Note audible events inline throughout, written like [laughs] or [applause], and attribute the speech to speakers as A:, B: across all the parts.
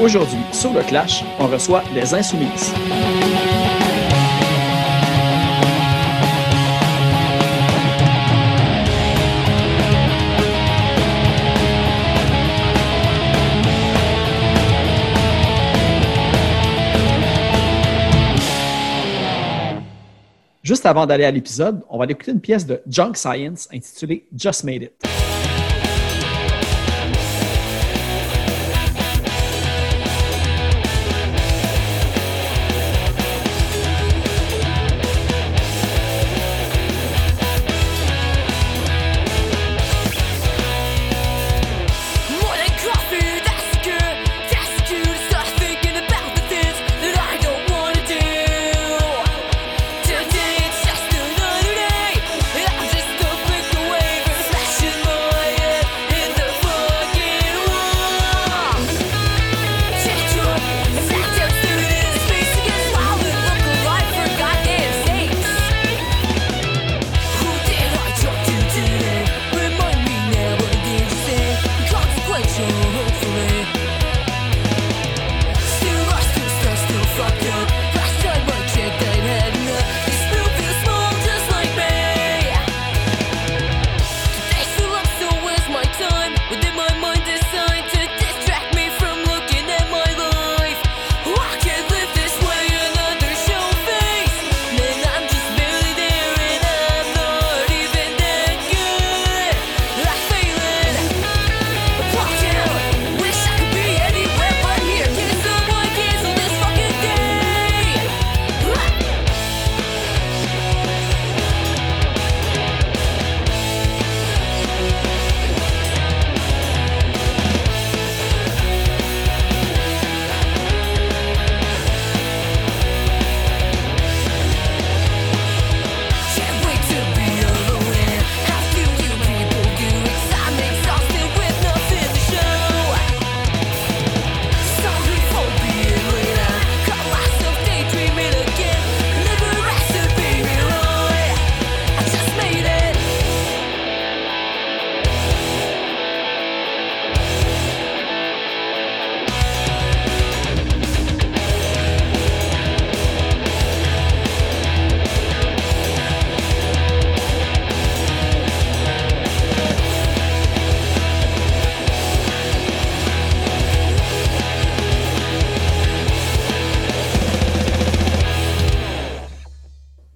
A: Aujourd'hui, sur le Clash, on reçoit les Insoumises. Juste avant d'aller à l'épisode, on va écouter une pièce de Junk Science intitulée Just Made It.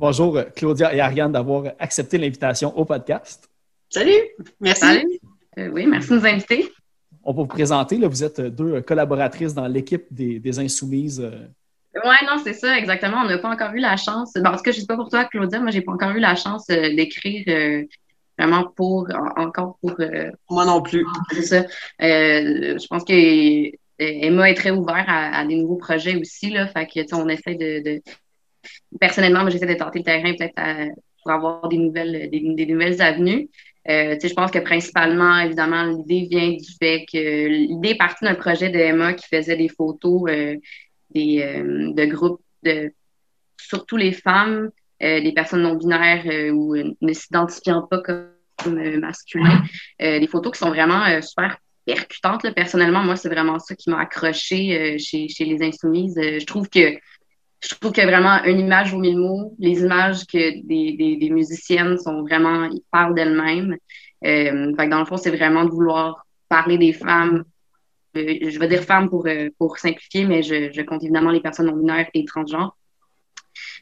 A: Bonjour euh, Claudia et Ariane d'avoir accepté l'invitation au podcast.
B: Salut, merci.
C: Salut. Euh, oui, merci de nous inviter.
A: On va vous présenter, là, vous êtes deux collaboratrices dans l'équipe des, des Insoumises. euh,
C: Oui, non, c'est ça, exactement. On n'a pas encore eu la chance. Ben, en tout cas, je ne sais pas pour toi, Claudia, moi, j'ai pas encore eu la chance euh, d'écrire euh, vraiment pour, en- encore pour, euh,
B: Moi non plus.
C: c'est ça. Euh, je pense que euh, Emma est très ouverte à, à des nouveaux projets aussi, là. Fait que, on essaie de, de- personnellement, moi, j'essaie de tenter le terrain peut-être pour avoir des nouvelles, des, nouvelles avenues. Euh, je pense que principalement, évidemment, l'idée vient du fait que l'idée est partie d'un projet de Emma qui faisait des photos euh, des, euh, de groupes de surtout les femmes, des personnes non binaires ou ne s'identifiant pas comme. Euh, des photos qui sont vraiment super percutantes. Personnellement, moi, c'est vraiment ça qui m'a accroché chez, chez les Insoumises. Je trouve que je trouve que vraiment une image vaut mille mots. Les images que des, des, des musiciennes sont vraiment, ils parlent d'elles-mêmes. Euh, fait que dans le fond, c'est vraiment de vouloir parler des femmes. Euh, je vais dire femmes pour, euh, pour simplifier, mais je, je compte évidemment les personnes non binaires et transgenres.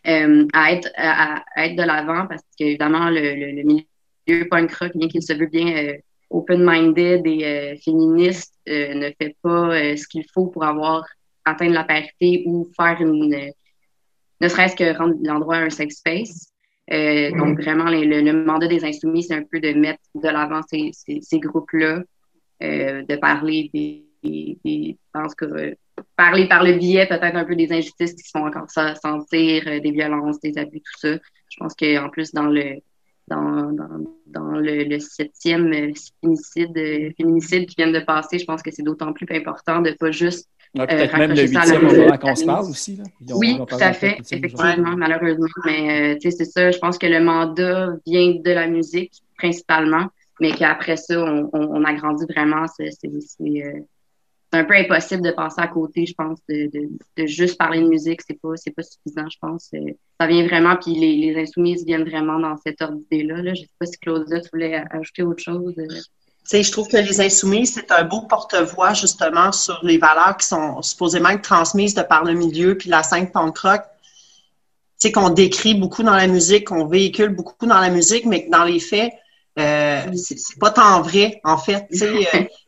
C: Euh, à être à, à être de l'avant parce qu'évidemment le, le, le milieu punk rock bien qu'il se veut bien open-minded et féministe ne fait pas ce qu'il faut pour avoir atteindre la parité ou faire une ne serait-ce que rendre l'endroit un safe space. Euh, Donc, vraiment, les- le, le mandat des insoumis, c'est un peu de mettre de l'avant ces, ces, ces groupes-là, euh, de parler des, des, des- je pense que, euh, parler par le biais peut-être un peu des injustices qui se font encore ça sentir, euh, des violences, des abus, tout ça. Je pense qu'en plus, dans le dans, dans, dans le, le septième féminicide, féminicide qui vient de passer, je pense que c'est d'autant plus important de pas juste
A: Ouais, Peut-être
C: Euh,
A: même le huitième au
C: musique.
A: moment qu'on se parle aussi. Là. Ils ont-
C: Oui, tout à fait, effectivement, malheureusement. Mais euh, tu sais, c'est ça. Je pense que le mandat vient de la musique principalement, mais qu'après ça, on, on, on agrandit vraiment ces, ces, ces, euh, c'est un peu impossible de passer à côté, je pense, de, de, de juste parler de musique. C'est pas, c'est pas suffisant, je pense. Euh, Ça vient vraiment, puis les, les insoumises viennent vraiment dans cette ordre d'idée-là. Là. Je sais pas si Claudia, tu voulais ajouter autre chose.
B: Sais, je trouve que les insoumis, c'est un beau porte-voix justement sur les valeurs qui sont supposément être transmises de par le milieu, puis la scène punk rock. Tu sais, qu'on décrit beaucoup dans la musique, qu'on véhicule beaucoup dans la musique, mais que dans les faits, euh, c'est pas tant vrai, en fait. [laughs]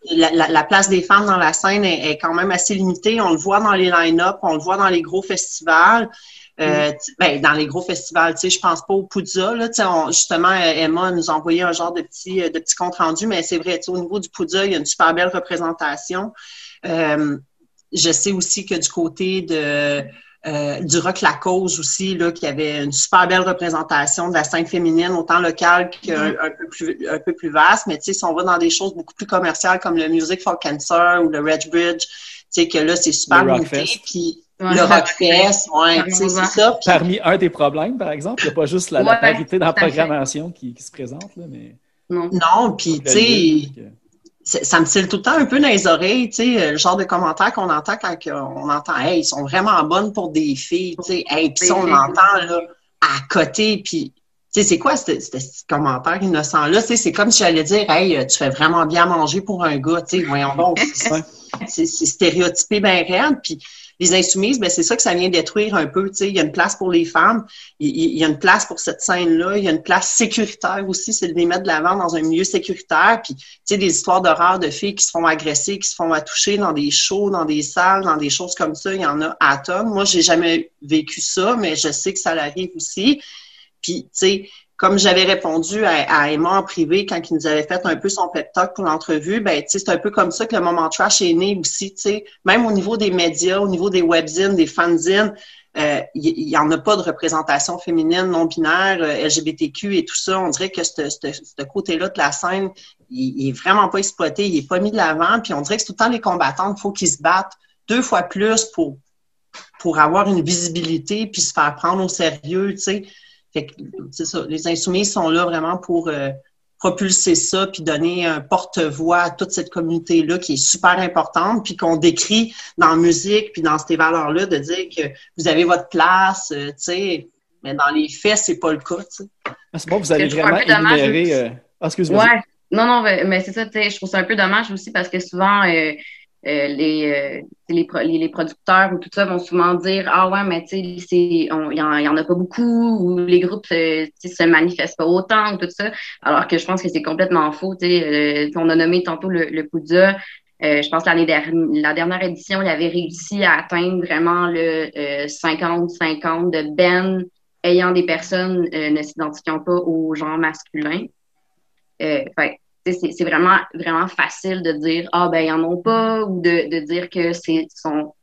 B: Euh, la, la- la place des femmes dans la scène est, est quand même assez limitée. On le voit dans les line-up, on le voit dans les gros festivals. Euh, tu- ben, dans les gros festivals, tu sais, je pense pas au Poudza, là, tu sais, on- justement, euh, Emma nous a envoyé un genre de petit, euh, de petit compte rendu, mais c'est vrai, tu sais, au niveau du Poudza, il y a une super belle représentation. Euh, je sais aussi que du côté de, euh, du rock La Cause aussi, là, qu'il y avait une super belle représentation de la scène féminine, autant locale qu'un un peu plus, un peu plus vaste, mais tu sais, si on va dans des choses beaucoup plus commerciales comme le Music for Cancer ou le Red Bridge, tu sais, que là, c'est super limité, puis. Le Rockfest, ouais, c'est ça. Puis-
D: Parmi un des problèmes, par exemple, il n'y a pas juste la, la
C: Ouais,
D: parité dans la programmation qui, qui se présente, là, mais.
C: Non.
B: Non, puis tu sais, ça me tire tout le temps un peu dans les oreilles, tu sais, le genre de commentaires qu'on entend quand on entend, hey, ils sont vraiment bonnes pour des filles, tu sais, hey, puis ça, on l'entend là à côté, puis tu sais, c'est quoi ce ce- ce commentaire innocent-là? Tu sais, c'est comme si j'allais dire, hey, tu fais vraiment bien manger pour un gars, tu sais, voyons donc, c'est- stéréotypé bien raide, puis les insoumises, ben c'est ça que ça vient détruire un peu, il y a une place pour les femmes, il, y a une place pour cette scène-là, il y a une place sécuritaire aussi, c'est de les mettre de l'avant dans un milieu sécuritaire, puis tu sais, des histoires d'horreur de filles qui se font agresser, qui se font attoucher dans des shows, dans des salles, dans des choses comme ça, il y en a à tonnes. Moi, j'ai jamais vécu ça, mais je sais que ça l'arrive aussi. Puis, tu sais, comme j'avais répondu à, Emma en privé quand il nous avait fait un peu son pep talk pour l'entrevue, ben, c'est un peu comme ça que le moment trash est né aussi. Même au niveau des médias, au niveau des webzines, des fanzines, euh, il n'y en a pas de représentation féminine, non-binaire, euh, LGBTQ et tout ça. On dirait que ce côté-là de la scène, il, il est vraiment pas exploité, il est pas mis de l'avant. Puis on dirait que c'est tout le temps les combattantes, il faut qu'ils se battent deux fois plus pour, pour avoir une visibilité puis se faire prendre au sérieux. Fait que, c'est ça, les insoumis sont là vraiment pour euh, propulser ça puis donner un porte-voix à toute cette communauté-là qui est super importante puis qu'on décrit dans la musique puis dans ces valeurs-là de dire que vous avez votre place, euh, tu sais. Mais dans les faits, c'est pas le cas, tu sais.
D: ah, c'est bon, vous allez vraiment
C: peu dommage
D: énumérer. euh, Ah, excuse-moi.
C: Ouais. Non, non, mais, c'est ça, tu sais, je trouve ça un peu dommage aussi parce que souvent, euh, les, euh, les, pro- les, les producteurs ou tout ça vont souvent dire Ah ouais, mais tu sais, il y, en- en a pas beaucoup ou les groupes euh, sais, se manifestent pas autant ou tout ça. Alors que je pense que c'est complètement faux. sais. Euh, on a nommé tantôt le, le Poudja. Euh, je pense l'année dernière, la dernière édition, il avait réussi à atteindre vraiment le 50-50 de Ben ayant des personnes euh, ne s'identifiant pas au genre masculin. Euh, fait, c'est vraiment, vraiment facile de dire Ah, ben, ils en ont pas, ou de, de dire que c'est sont,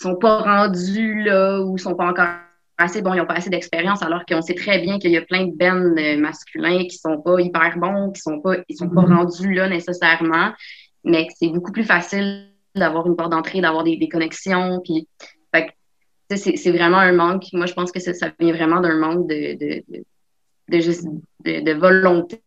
C: sont pas rendus là, ou sont pas encore assez bons, ils ont pas assez d'expérience, alors qu'on sait très bien qu'il y a plein de bennes euh, masculins qui sont pas hyper bons, qui sont pas, ils sont pas rendus là nécessairement, mais que c'est beaucoup plus facile d'avoir une porte d'entrée, d'avoir des, des connexions, puis c'est c'est vraiment un manque. Moi, je pense que ça, ça vient vraiment d'un manque de, de, de, de, juste- de volonté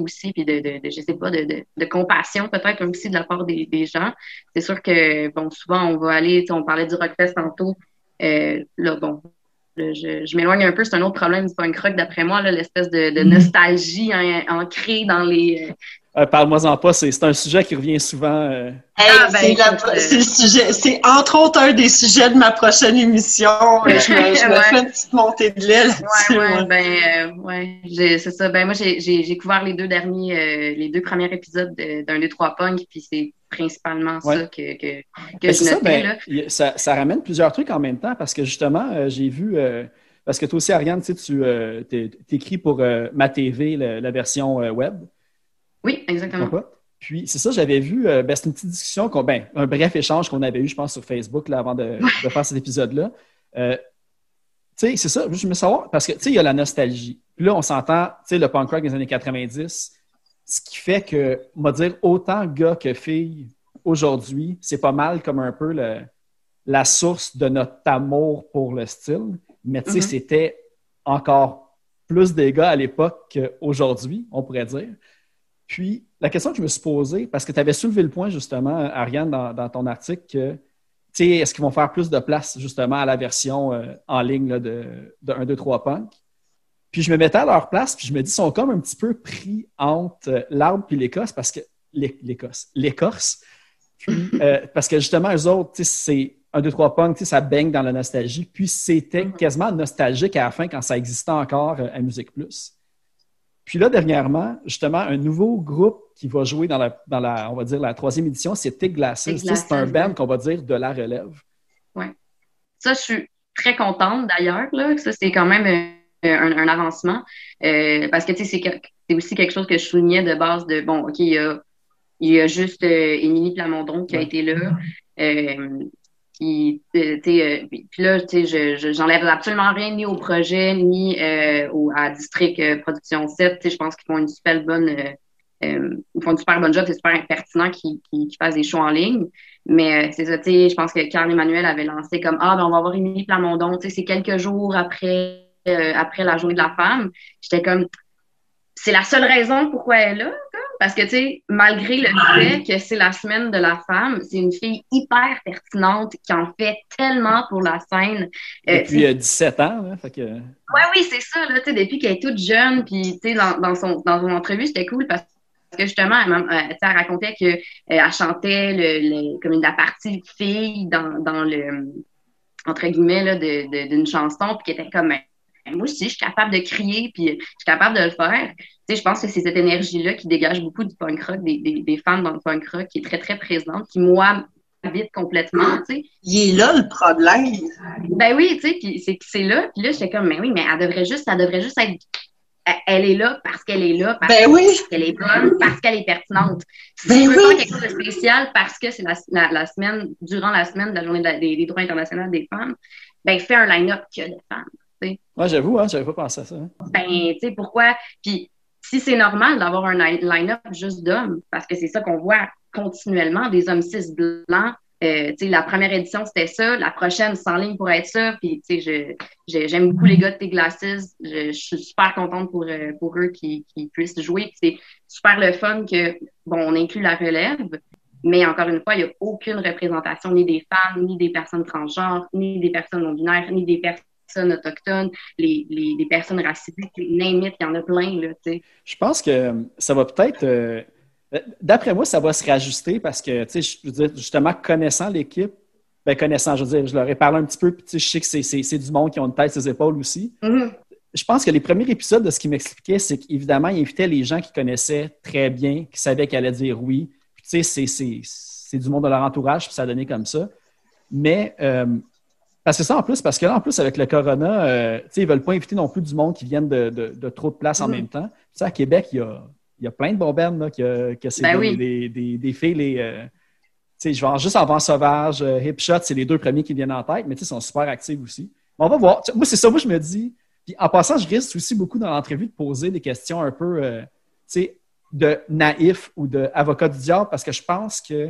C: aussi, puis de, de, de, je sais pas, de, de, de compassion peut-être aussi de la part des, des gens. C'est sûr que, bon, souvent, on va aller, on parlait du Rockfest tantôt, euh, là, bon, là, je, je m'éloigne un peu, c'est un autre problème du punk rock d'après moi, l'espèce de, de nostalgie hein, ancrée dans les... euh,
D: Parle-moi-en pas, c'est c'est un sujet qui revient souvent. euh,
B: Hey,
C: Ah, ben,
B: c'est,
C: euh,
B: le sujet, entre autres un des sujets de ma prochaine émission. [laughs] Je me, je me
C: Ouais.
B: fais une petite montée de lait là-dessus.
C: Ouais, ben, euh, ouais, j'ai- c'est ça. Ben, moi, j'ai, j'ai, j'ai couvert les deux derniers, euh, les deux premiers épisodes de- d'un, deux, trois punk, puis c'est principalement ça que, que, que
D: Ben,
C: je
D: c'est ça,
C: notais,
D: ben,
C: là.
D: y- ça, ça ramène plusieurs trucs en même temps parce que justement, euh, j'ai vu, euh, parce que toi aussi, Ariane, tu sais, tu t'écris pour euh, ma TV, la, la version euh, web.
C: Oui, exactement.
D: Pourquoi? Puis c'est ça, j'avais vu, euh, ben, c'est une petite discussion, qu'on, ben, un bref échange qu'on avait eu, je pense, sur Facebook là, avant de, de faire cet épisode-là. Euh, tu sais, c'est ça, je me savoir, parce que, tu sais, il y a la nostalgie. Puis là, on s'entend, tu sais, le punk rock des années 90, ce qui fait que, on va dire, autant gars que filles, aujourd'hui, c'est pas mal comme un peu le- la source de notre amour pour le style. Mais tu sais,
C: Mhm.
D: c'était encore plus des gars à l'époque qu'aujourd'hui, on pourrait dire. Puis, la question que je me suis posée, parce que tu avais soulevé le point, justement, Ariane, dans, dans ton article, que, tu sais, est-ce qu'ils vont faire plus de place, justement, à la version euh, en ligne là, de, de 1, 2, 3 Punk? Puis, je me mettais à leur place, puis je me dis, ils sont comme un petit peu pris entre euh, l'arbre puis l'Écosse, parce que, l'É- l'Écosse, l'Écorce, puis, euh, parce que, justement, eux autres, tu sais, c'est 1, 2, 3 Punk, tu sais, ça baigne dans la nostalgie, puis c'était
C: Mhm.
D: quasiment nostalgique à la fin quand ça existait encore euh, à Musique Plus. Puis là, dernièrement, justement, un nouveau groupe qui va jouer dans la, dans la on va dire, la troisième édition, c'est Tig Glasses. C'est un band qu'on va dire de la relève.
C: Ça, je suis très contente d'ailleurs. Là. Ça, c'est quand même euh, un, un avancement. Euh, parce que tu sais, c'est aussi quelque chose que je soulignais de base de bon, OK, il y a, il y a juste euh, Émilie Plamondon qui a été là. Euh, puis, euh, tu sais, euh, puis puis là, je, je- j'enlève absolument rien ni au projet, ni euh, au, à District euh, Production 7. Tu sais, je pense qu'ils font une super bonne, euh, euh, ils font une super bonne job, c'est super pertinent qu'ils, qu'ils, qu'ils fassent des shows en ligne. Mais euh, c'est ça, tu sais, je pense que Carl Emmanuel avait lancé comme Ah, ben on va voir Émilie Plamondon, tu sais, c'est quelques jours après, euh, après la journée de la femme. J'étais comme c'est la seule raison pourquoi elle est là, parce que, tu sais, malgré le fait que c'est la semaine de la femme, c'est une fille hyper pertinente qui en fait tellement pour la scène. Euh,
D: Depuis euh, 17 ans. là, fait que,
C: Ouais, oui, c'est ça, là, tu sais, depuis qu'elle est toute jeune, puis, tu sais, dans, dans, son, dans son entrevue, c'était cool parce que justement, elle, euh, elle racontait qu'elle elle chantait le, le- comme une, la partie fille dans, dans le, entre guillemets, d'une chanson, puis qu'elle était comme, Ben, moi aussi, je suis capable de crier, puis je suis capable de le faire. Tu sais, je pense que c'est cette énergie-là qui dégage beaucoup du punk rock, des, des, des femmes dans le punk rock, qui est très, très présente, qui, moi, m'habite complètement, tu sais.
B: Il est là le problème.
C: Ben oui, tu sais, puis c'est c'est là, puis là j'étais comme mais oui, mais elle devrait juste, elle devrait juste être elle- est là parce qu'elle est là, parce
B: Ben oui.
C: qu'elle est bonne, parce qu'elle est pertinente. Si
B: Ben
C: tu veux
B: oui.
C: faire quelque chose de spécial parce que c'est la, la, la semaine, durant la semaine de la journée de la- des, des droits internationaux des femmes, ben fais un line-up que de femmes.
D: Ouais, j'avoue, hein, j'avais pas pensé à ça. hein.
C: Ben, tu sais, pourquoi? Puis si c'est normal d'avoir un line- line-up juste d'hommes, parce que c'est ça qu'on voit continuellement, des hommes cis blancs. Euh, tu sais, la première édition, c'était ça. La prochaine, en ligne pour être ça. Puis, tu sais, je- je- j'aime beaucoup les gars de T-Glasses. Je, je suis super contente pour, euh, pour eux qui, qui puissent jouer. Puis c'est super le fun que, bon, on inclut la relève. Mais encore une fois, il n'y a aucune représentation ni des femmes, ni des personnes transgenres, ni des personnes non-binaires, ni des personnes autochtones, les, les, les personnes racisées. Name it, il y en a plein, là, tu sais.
D: Je pense que ça va peut-être. euh, D'après moi, ça va se rajuster parce que, tu sais, je veux dire, justement, connaissant l'équipe, ben, connaissant, je veux dire, je leur ai parlé un petit peu, puis tu sais, je sais que c'est- c'est c'est du monde qui ont une tête sur les épaules aussi.
C: Mhm.
D: Je pense que les premiers épisodes de ce qu'il m'expliquait, c'est qu'évidemment, il invitait les gens qui connaissaient très bien, qui savaient qu'elle allait dire oui. Puis, tu sais, c'est- c'est- c'est du monde de leur entourage, puis ça a donné comme ça. Mais, euh, parce que ça, en plus, parce que là, en plus, avec le corona, euh, tu sais, ils veulent pas inviter non plus du monde qui viennent de, de- de trop de places en
C: Mhm.
D: même temps. Tu sais, à Québec, il y a, il y a plein de bombennes, là, que, que c'est
C: Ben
D: des,
C: oui.
D: des, des- des filles, les. euh, tu sais, je vais juste en vent sauvage, euh, Hip Shot, c'est les deux premiers qui viennent en tête, mais tu sais, ils sont super actifs aussi. Mais on va voir. Moi, c'est ça, moi, je me dis. Puis en passant, je risque aussi beaucoup dans l'entrevue de poser des questions un peu, euh, tu sais, de naïf ou d'avocat du diable, parce que je pense que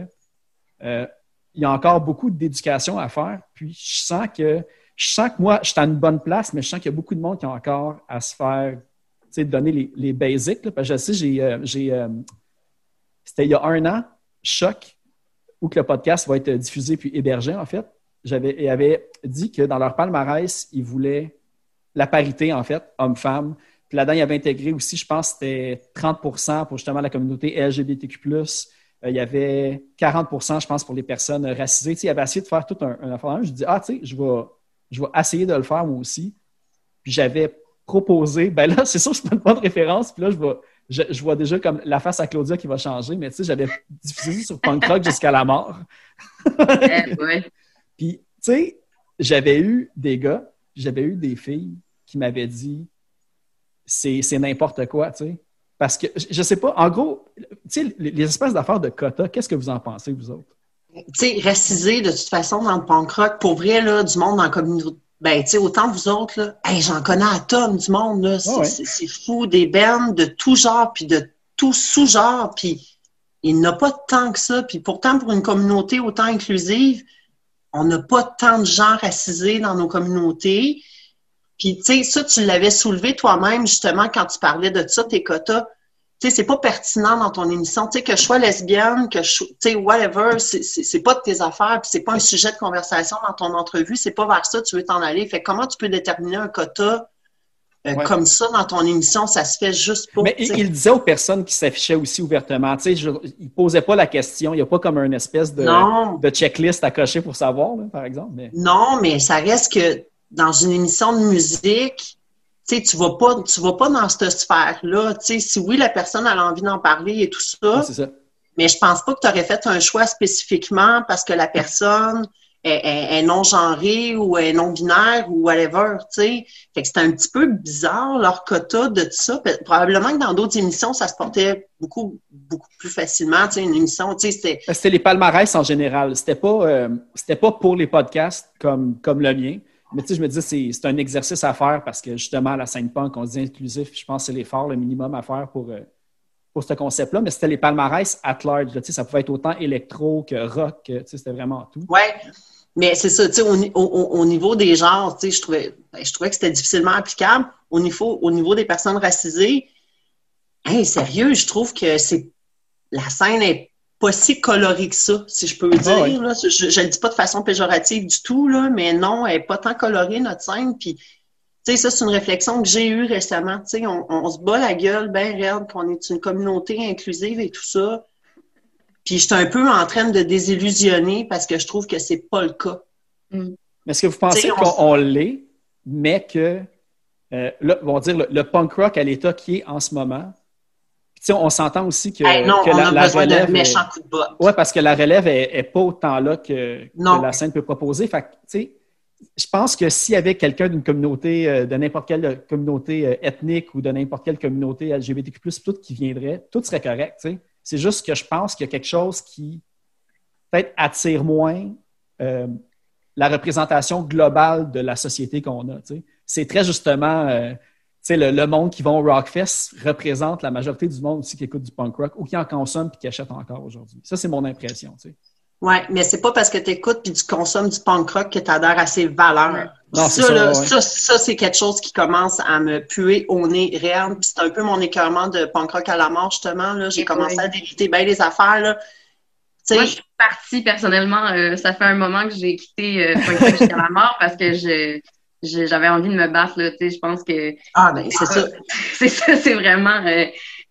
D: il y a encore beaucoup d'éducation à faire. Puis je sens que je sens que moi, je suis à une bonne place, mais je sens qu'il y a beaucoup de monde qui a encore à se faire, donner les, les basics. parce que je sais, j'ai, euh, euh, c'était il y a un an, Choc, où que le podcast va être diffusé puis hébergé, en fait. J'avais, avait dit que dans leur palmarès, ils voulaient la parité, en fait, homme-femme. Puis là-dedans, il avait intégré aussi, je pense, c'était 30% pour justement la communauté LGBTQ+. Euh, il y avait 40% je pense, pour les personnes racisées. Tu sais, il avait essayé de faire tout un, un affaire. Je dis, ah, tu sais, je vais, je vais essayer de le faire moi aussi. Puis j'avais proposé, ben là, [laughs] c'est sûr, je ne pas de référence. Puis là, je, vais, je, je vois déjà comme la face à Claudia qui va changer, mais tu sais, j'avais diffusé ça sur Punk Rock jusqu'à la mort. [laughs]
C: Eh, [laughs] ouais.
D: Puis, tu sais, j'avais eu des gars, j'avais eu des filles qui m'avaient dit c'est n'importe quoi, tu sais. Parce que, je je sais pas, en gros, les, les espèces d'affaires de quotas, qu'est-ce que vous en pensez, vous autres?
B: Tu sais, racisé de toute façon dans le punk rock, pour vrai, là, du monde dans la communauté. Ben, tu sais, autant vous autres, là, hey, j'en connais à tonnes du monde, là. C'est
D: ouais.
B: c'est- c'est fou, des bands de tout genre, puis de tout sous-genre, puis il n'y en a pas tant que ça. Puis pourtant, pour une communauté autant inclusive, on n'a pas tant de gens racisés dans nos communautés. Puis, tu sais, ça, tu l'avais soulevé toi-même, justement, quand tu parlais de ça, tes quotas. tu sais, c'est pas pertinent dans ton émission. Tu sais, que je sois lesbienne, que je, tu sais, whatever, c'est- pas de tes affaires, puis c'est pas un sujet de conversation dans ton entrevue, c'est pas vers ça que tu veux t'en aller. Fait que comment tu peux déterminer un quota euh,
D: Ouais.
B: comme ça dans ton émission? Ça se fait juste pour.
D: Mais il, disait aux personnes qui s'affichaient aussi ouvertement, tu sais, je- il posait pas la question, il n'y a pas comme une espèce de,
B: Non.
D: de checklist à cocher pour savoir, là, par exemple. Mais...
B: Non, mais ça reste que dans une émission de musique, tu sais, tu vas pas, tu vas pas dans cette sphère-là. Tu sais, si oui, la personne a envie d'en parler et tout ça,
D: ça.
B: mais je pense pas que tu aurais fait un choix spécifiquement parce que la personne est, est- est non-genrée ou est non-binaire ou whatever, tu. Fait que un petit peu bizarre, leur quota de tout ça. Probablement que dans d'autres émissions, ça se portait beaucoup, beaucoup plus facilement, tu sais, une émission, tu sais, c'était...
D: C'était les palmarès en général. C'était pas, euh, c'était pas pour les podcasts comme, comme le mien. Mais tu sais, je me disais, c'est, un exercice à faire parce que justement, à la scène punk, on dit inclusif. Je pense que c'est l'effort, le minimum à faire pour, euh, pour ce concept-là. Mais c'était les palmarès at large. là. Ça pouvait être autant électro que rock. c'était vraiment tout.
B: Ouais, mais c'est ça, tu sais, au, au- au- au niveau des genres, je trouvais, ben, je trouvais que c'était difficilement applicable. Au niveau, au niveau des personnes racisées, hey, sérieux, je trouve que c'est la scène est pas si colorée que ça, si je peux le dire.
D: Ah ouais.
B: là. Je, je le dis pas de façon péjorative du tout, là, mais non, elle est pas tant colorée, notre scène. Puis, tu sais, ça, c'est une réflexion que j'ai eue récemment. Tu sais, on, on se bat la gueule bien raide qu'on est une communauté inclusive et tout ça. Puis, j'étais un peu en train de désillusionner parce que je trouve que c'est pas le cas.
D: Mais est-ce que vous pensez qu'on on l'est, mais que, euh, là, on va dire, le, le punk rock à l'état qui est en ce moment, On s'entend aussi que,
B: Hey, non,
D: que
B: on
D: la,
B: a
D: la
B: besoin
D: relève.
B: de méchants coups de botte.
D: Oui, parce que la relève est, est pas autant là que, la scène peut proposer. Fait que, je pense que s'il y avait quelqu'un d'une communauté, euh, de n'importe quelle communauté euh, ethnique ou de n'importe quelle communauté LGBTQ, tout qui viendrait, tout serait correct. C'est juste que je pense qu'il y a quelque chose qui peut-être attire moins euh, la représentation globale de la société qu'on a. C'est très justement, euh, sais, le, le monde qui va au Rockfest représente la majorité du monde aussi qui écoute du punk rock ou qui en consomme et qui achète encore aujourd'hui. Ça, c'est mon impression. tu sais.
B: Oui, mais c'est pas parce que tu écoutes puis tu consommes du punk rock que tu adhères à ses valeurs.
D: Non,
B: ça,
D: ça,
B: là,
D: ouais.
B: ça, ça, c'est quelque chose qui commence à me puer au nez réel. Puis c'est un peu mon écœurement de punk rock à la mort, justement. Là. J'ai commencé
C: ouais.
B: à débiter bien les affaires. Là.
C: Moi, je suis partie personnellement. euh, ça fait un moment que j'ai quitté euh, Punk Rock jusqu'à la mort parce que je- j'avais envie de me battre. Là, tu sais, je pense que
B: ah, ben, c'est ça. [laughs]
C: c'est ça, c'est vraiment. euh,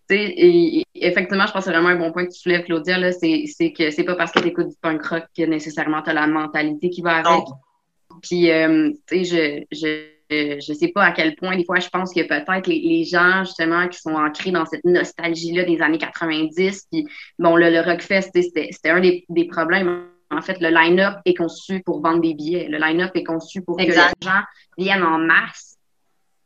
C: tu sais, et, et effectivement, je pense que c'est vraiment un bon point que tu soulèves, Claudia. là, C'est c'est que c'est pas parce que tu écoutes du punk rock que nécessairement tu as la mentalité qui va avec.
B: Non.
C: Puis, euh, tu sais, je, je, je sais pas à quel point, des fois, je pense que peut-être les, les gens, justement, qui sont ancrés dans cette nostalgie-là des années 90, puis, bon, le, le Rockfest, tu sais, c'était c'était un des, des problèmes. En fait, le line-up est conçu pour vendre des billets. Le line-up est conçu pour
B: Exact.
C: que les gens viennent en masse.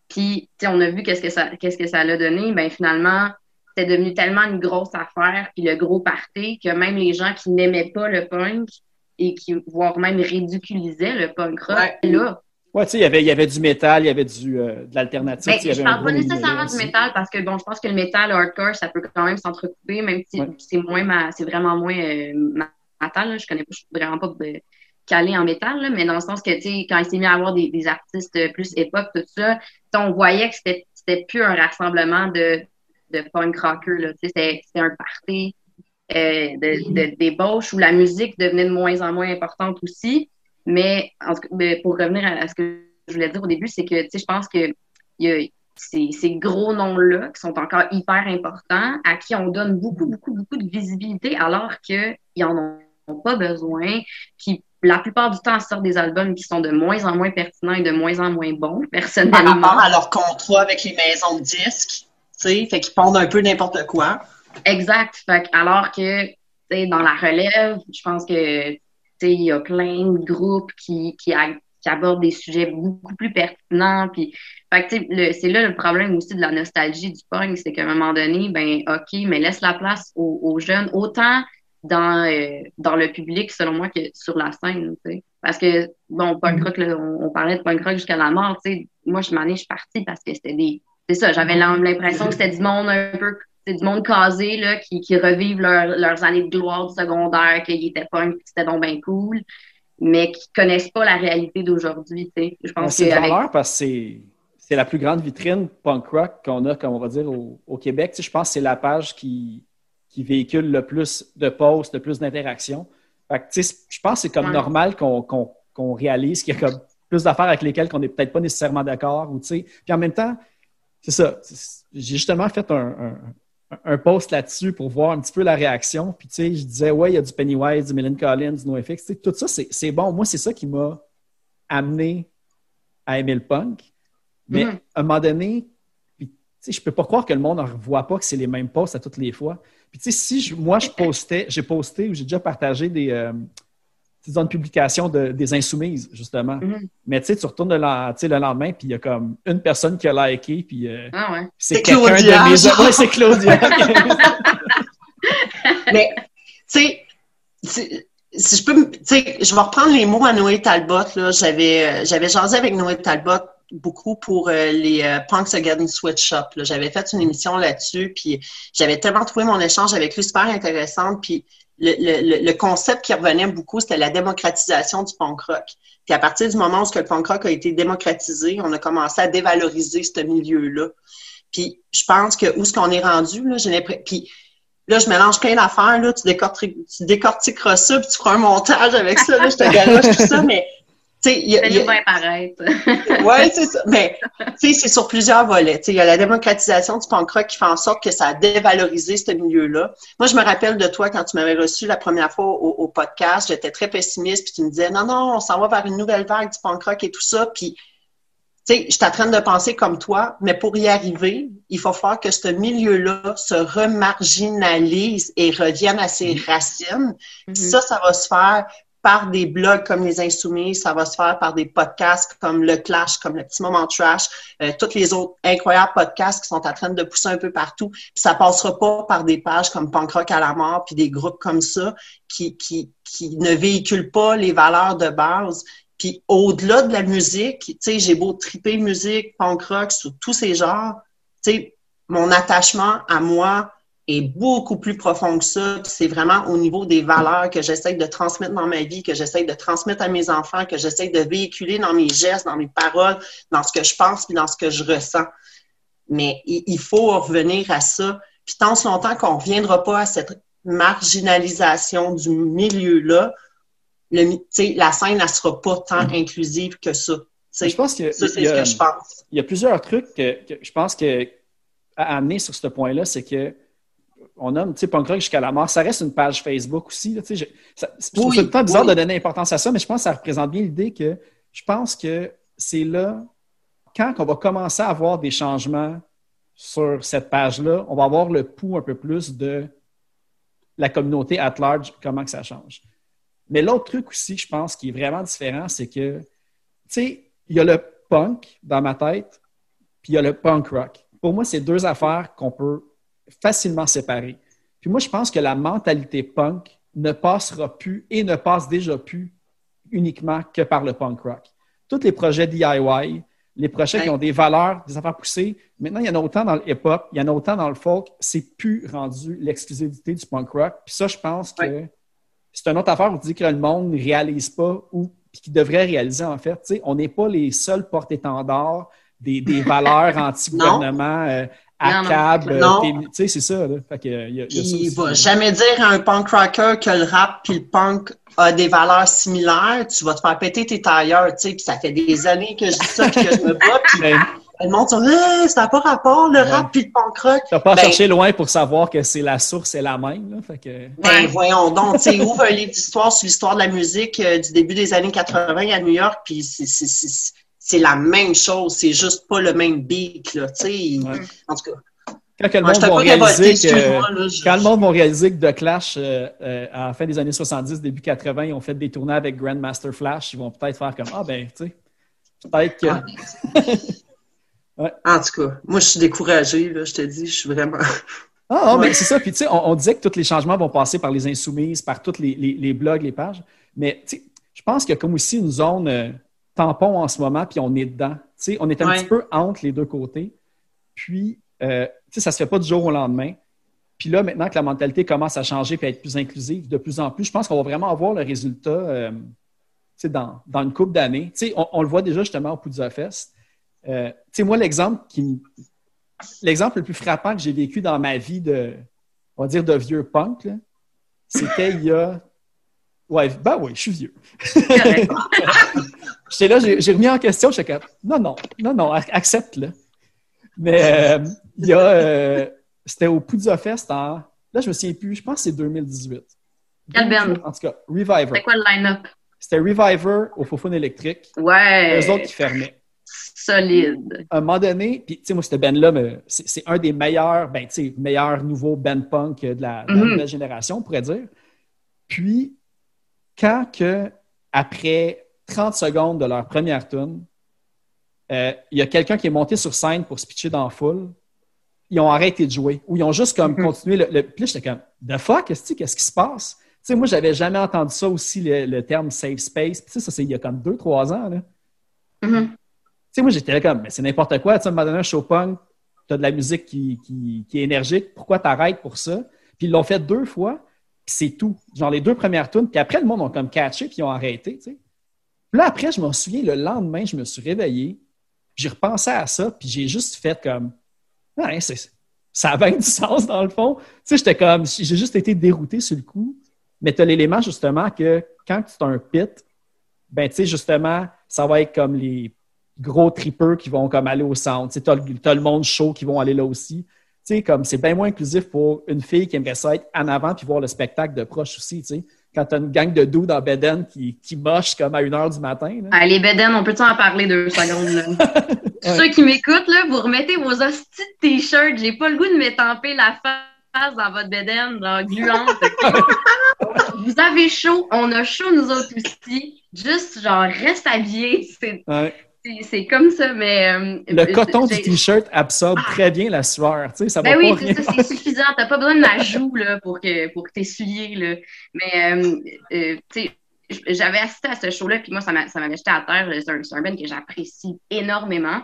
C: Puis, tu sais, on a vu qu'est-ce que ça, qu'est-ce que ça a donné. Ben, finalement, c'était devenu tellement une grosse affaire, puis le gros party, que même les gens qui n'aimaient pas le punk et qui, voire même ridiculisaient le punk rock,
B: Ouais.
C: là.
D: Ouais, tu sais, il y avait- il y avait du métal, il y avait du, euh, de l'alternative.
C: Ben, je
D: un
C: parle pas nécessairement du métal parce que, bon, je pense que le métal hardcore, ça peut quand même s'entrecouper, même si
D: Ouais.
C: c'est moins ma, c'est vraiment moins euh, ma, talle, là. Je connais pas, je suis vraiment pas de, calée en métal, mais dans le sens que, quand il s'est mis à avoir des, artistes plus hip-hop, tout ça, on voyait que c'était, c'était plus un rassemblement de, de punk c'était, un party euh, de, de débauche où la musique devenait de moins en moins importante aussi. Mais, en ben, pour revenir à, ce que je voulais dire au début, c'est que, je pense que y a ces, ces gros noms-là qui sont encore hyper importants, à qui on donne beaucoup, beaucoup, beaucoup de visibilité, alors qu'ils en ont pas besoin, qui la plupart du temps sortent des albums qui sont de moins en moins pertinents et de moins en moins bons, [laughs]
B: Par
C: personnellement.
B: rapport à leur contrat avec les maisons de disques, tu sais, fait qu'ils pondent un peu n'importe quoi.
C: Exact. Fait alors que, tu sais, dans la relève, je pense que, tu sais, il y a plein de groupes qui, qui, a- qui abordent des sujets beaucoup plus pertinents. Puis, fait que, tu sais, le- c'est là le problème aussi de la nostalgie du punk, c'est qu'à un moment donné, ben, OK, mais laisse la place aux, aux jeunes, autant dans, euh, dans le public, selon moi, que sur la scène, tu sais. Parce que, bon, punk rock, là, on, on parlait de punk rock jusqu'à la mort, tu sais. Moi, je m'en ai, je suis partie parce que c'était des, c'est ça, j'avais l'im- l'impression que c'était du monde un peu c'est du monde casé là, qui, qui revivent leur- leurs années de gloire du secondaire, qu'ils étaient punk, que c'était donc bien cool, mais qui connaissent pas la réalité d'aujourd'hui. tu sais. Je pense
D: C'est
C: qu'avec
D: vendeur parce que c'est- c'est la plus grande vitrine punk rock qu'on a, comme on va dire, au, au Québec. Tu sais, je pense que c'est la page qui, qui véhicule le plus de posts, le plus d'interactions. Fait que, tu sais, je pense que c'est comme
C: Ouais.
D: normal qu'on réalise qu'il y a comme plus d'affaires avec lesquelles on n'est peut-être pas nécessairement d'accord. Ou. Puis en même temps, c'est ça. J'ai justement fait un, un- un post là-dessus pour voir un petit peu la réaction. Puis, tu sais, je disais, ouais, il y a du Pennywise, du Millen Collins, du NoFX. Tout ça, c'est bon. Moi, c'est ça qui m'a amené à aimer le punk. Mais
C: Mhm.
D: à un moment donné, sais, je peux pas croire que le monde ne revoit pas que c'est les mêmes posts à toutes les fois. Puis, tu sais, si je- moi, je postais, j'ai posté ou j'ai déjà partagé des, euh, tu sais, une publication de, des Insoumises, justement.
C: Mhm.
D: Mais tu sais, tu retournes le, lendemain, puis il y a comme une personne qui a liké, puis euh,
C: Ah ouais.
D: c'est quelqu'un
B: Claudia,
D: de mes... Ouais, c'est Claudia. [laughs]
B: Mais, tu sais, si- je peux, me- tu sais, je vais reprendre les mots à Noé Talbot. Là, j'avais, euh, j'avais jasé avec Noé Talbot beaucoup pour euh, les euh, Punks Again Sweatshop. J'avais fait une émission là-dessus, puis j'avais tellement trouvé mon échange avec lui super intéressant. Puis le, le, le- concept qui revenait beaucoup, c'était la démocratisation du punk rock. Puis à partir du moment où le punk rock a été démocratisé, on a commencé à dévaloriser ce milieu-là. Puis je pense que où ce qu'on est rendu, là, j'ai. Puis Là, je mélange plein d'affaires, là, tu, décorti- tu décortiqueras ça, puis tu feras un montage avec ça, là, je te garoche tout ça, mais, y a-
C: Ça
B: il y a-
C: nous va apparaître. [laughs]
B: Ouais, c'est ça. Mais, tu sais, c'est sur plusieurs volets. Tu sais, il y a la démocratisation du punk rock qui fait en sorte que ça a dévalorisé ce milieu-là. Moi, je me rappelle de toi quand tu m'avais reçu la première fois au, au podcast. J'étais très pessimiste, puis tu me disais, non, non, on s'en va vers une nouvelle vague du punk rock et tout ça. Puis, tu sais, je suis en train de penser comme toi, mais pour y arriver, il faut faire que ce milieu-là se remarginalise et revienne à ses racines.
C: Mhm.
B: Ça, ça va se faire par des blogs comme Les Insoumis, ça va se faire par des podcasts comme Le Clash, comme Le Petit Moment Trash, euh, tous les autres incroyables podcasts qui sont en train de pousser un peu partout. Puis ça passera pas par des pages comme Punk Rock à la mort, puis des groupes comme ça qui, qui, qui ne véhiculent pas les valeurs de base. Puis au-delà de la musique, tu sais, j'ai beau triper musique, punk rock, sous tous ces genres, tu sais, mon attachement à moi est beaucoup plus profond que ça. C'est vraiment au niveau des valeurs que j'essaie de transmettre dans ma vie, que j'essaie de transmettre à mes enfants, que j'essaie de véhiculer dans mes gestes, dans mes paroles, dans ce que je pense puis dans ce que je ressens. Mais il, faut revenir à ça. Puis tant si longtemps qu'on ne reviendra pas à cette marginalisation du milieu-là, le la scène ne sera pas tant inclusive que ça.
D: Je pense que
B: ça, c'est ce
D: a-
B: que je pense.
D: il y a plusieurs trucs que, que je pense que à amener sur ce point-là, c'est que on nomme, punk rock jusqu'à la mort. Ça reste une page Facebook aussi. là, je, ça-
B: Oui,
D: le temps bizarre
B: oui.
D: de donner importance à ça, mais je pense que ça représente bien l'idée que je pense que c'est là, quand on va commencer à avoir des changements sur cette page-là, on va avoir le pouls un peu plus de la communauté at large, comment que ça change. Mais l'autre truc aussi, je pense, qui est vraiment différent, c'est que, tu sais, il y a le punk dans ma tête, puis il y a le punk rock. Pour moi, c'est deux affaires qu'on peut facilement séparer. Puis moi, je pense que la mentalité punk ne passera plus et ne passe déjà plus uniquement que par le punk rock. Tous les projets DIY, les projets qui ont des valeurs, des affaires poussées, maintenant, il y en a autant dans le hip-hop, il y en a autant dans le folk, c'est plus rendu l'exclusivité du punk rock. Puis ça, je pense que
B: Ouais.
D: c'est une autre affaire où tu dis que le monde ne réalise pas ou qui devrait réaliser en fait. On n'est pas les seuls porte-étendards des, des [laughs] valeurs anti-gouvernement, euh,
C: C'est
D: euh, tu sais, c'est ça. Là. Fait que, euh, il y a- il y a ça
B: Il
D: aussi.
B: va jamais dire à un punk rocker que le rap puis le punk a des valeurs similaires. Tu vas te faire péter tes tailleurs, tu sais. Puis ça fait des années que je dis ça puis que je me [laughs] bats. Puis
D: Ben,
B: le monde hey, ça n'a pas rapport le
D: Ouais.
B: rap puis le punk rock.
D: Tu n'as pas à
B: Ben-
D: chercher loin pour savoir que c'est la source est la même. Là. Fait que,
B: Ben voyons donc, tu sais, [laughs] ouvre un livre d'histoire sur l'histoire de la musique euh, du début des années 80 à New York, puis c'est- la même chose, c'est juste pas le même beat, là, tu sais.
D: Ouais.
B: En tout cas,
D: quand que le monde
B: révolté,
D: réaliser que,
B: excuse-moi, là. je-
D: quand le monde va réaliser que The Clash, euh, euh, à la fin des années 70, début 80, ils ont fait des tournées avec Grandmaster Flash, ils vont peut-être faire comme Ah ben, tu sais, peut-être que. [laughs]
B: En tout cas, moi, je suis découragée, là, je te dis, je suis vraiment... [laughs]
D: Ah, ah,
B: Ouais.
D: mais c'est ça. Puis, tu sais, on, on disait que tous les changements vont passer par les insoumises, par tous les, les- les blogs, les pages. Mais, tu sais, je pense qu'il y a comme aussi une zone euh, tampon en ce moment, puis on est dedans. On est un
B: Ouais.
D: petit peu entre les deux côtés. Puis, euh, ça se fait pas du jour au lendemain. Puis là, maintenant que la mentalité commence à changer et à être plus inclusive de plus en plus, je pense qu'on va vraiment avoir le résultat euh, dans, dans une couple d'années. On, on le voit déjà justement au Poudza Fest. Euh, moi, l'exemple qui l'exemple le plus frappant que j'ai vécu dans ma vie de, on va dire, de vieux punk, c'était il y a. Ouais, ben oui, je suis vieux. [laughs] J'étais là, j'ai remis en question, j'étais comme, non, non, non, non, ac- accepte-le. Mais euh, il y a, euh, c'était au Poudza Fest en, là, je me souviens plus, je pense que c'est 2018.
C: Quel band?
D: En tout cas, Reviver.
C: C'est quoi le line-up?
D: C'était Reviver au Fofone électrique.
C: Ouais.
D: Eux autres qui fermaient.
C: Solide.
D: À un moment donné, puis tu sais, moi, cette band-là, c'est un des meilleurs, ben, tu sais, meilleurs nouveaux band punk de la, de la
C: Mhm.
D: nouvelle génération, on pourrait dire. Puis, quand que, après 30 secondes de leur première tune, euh, il y a quelqu'un qui est monté sur scène pour se pitcher dans la foule, ils ont arrêté de jouer. Ou ils ont juste comme
C: Mhm.
D: continué. Le, le- puis là, j'étais comme, the fuck, qu'est-ce que- qu'est-ce qui se passe? Tu sais, moi, j'avais jamais entendu ça aussi, le, le terme safe space. Puis, tu sais, ça, c'est il y a comme 2-3 ans, là.
C: Mhm.
D: Tu sais, moi, j'étais là comme, mais c'est n'importe quoi. Tu sais, à un moment donné, un show punk, t'as de la musique qui, qui, qui est énergique. Pourquoi t'arrêtes pour ça? Puis ils l'ont fait deux fois, puis c'est tout. Genre les deux premières tunes. Puis après, le monde ont comme catché, puis ils ont arrêté, tu sais. Là, après, je m'en souviens, le lendemain, je me suis réveillé, j'ai repensé à ça, puis j'ai juste fait comme, ouais, c'est- ça a bien du sens dans le fond. Tu sais, j'étais comme, j'ai juste été dérouté sur le coup. Mais tu as l'élément justement que quand tu as un pit, ben tu sais, justement, ça va être comme les gros tripeurs qui vont comme aller au centre. Tu le, t'as le monde chaud qui vont aller là aussi. Tu sais, comme c'est bien moins inclusif pour une fille qui aimerait ça être en avant puis voir le spectacle de proche aussi, tu sais. Quand t'as une gang de doux dans Beden qui, qui moche comme à 1 heure du matin. là.
C: Les bédaines, on peut-tu en parler deux secondes? Là? [laughs] Ceux qui m'écoutent, là, vous remettez vos hosties de t-shirts. J'ai pas le goût de m'étamper la face dans votre bédaine, genre gluante. [laughs] vous avez chaud, on a chaud nous autres aussi. Juste, genre, reste habillé. C'est,
D: Ouais.
C: C'est, comme ça, mais... euh,
D: Le coton du t-shirt absorbe très bien la sueur. Tu sais, ça va
C: Ben oui, c'est ça, c'est suffisant. T'as pas besoin de ma joue là, pour que pour que t'essuyer. Là. Mais euh, euh, tu sais, j'avais assisté à ce show-là, puis moi, ça m'a- ça m'avait jeté à terre. C'est un, band que j'apprécie énormément.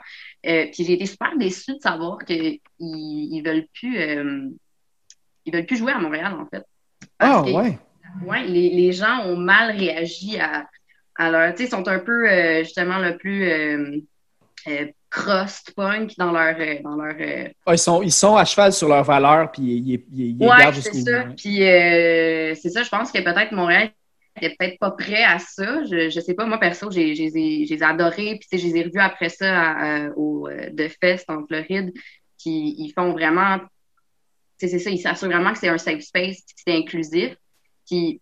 C: Euh, puis j'ai été super déçue de savoir qu'ils ils veulent plus euh, ils veulent plus jouer à Montréal, en fait.
D: Ah,
C: que,
D: ouais.
C: ouais, les, les gens ont mal réagi à, leur. Tu sais, ils sont un peu euh, justement le plus euh, euh, crust punk dans leur euh, dans leur
D: Ah, ils, sont, ils sont à cheval sur leurs valeurs, puis ils, ils, ils,
C: Ouais,
D: gardent
C: c'est
D: jusqu'au
C: ça.
D: bout.
C: Puis c'est ça, je pense que peut-être Montréal était peut-être pas prêt à ça. Je, je sais pas, moi perso, j'ai j'ai j'ai j'ai adoré. Puis tu sais, je les ai revus après ça à- à- au The Fest en Floride. Puis ils font vraiment, c'est ça, ils s'assurent vraiment que c'est un safe space, que c'est inclusif. Puis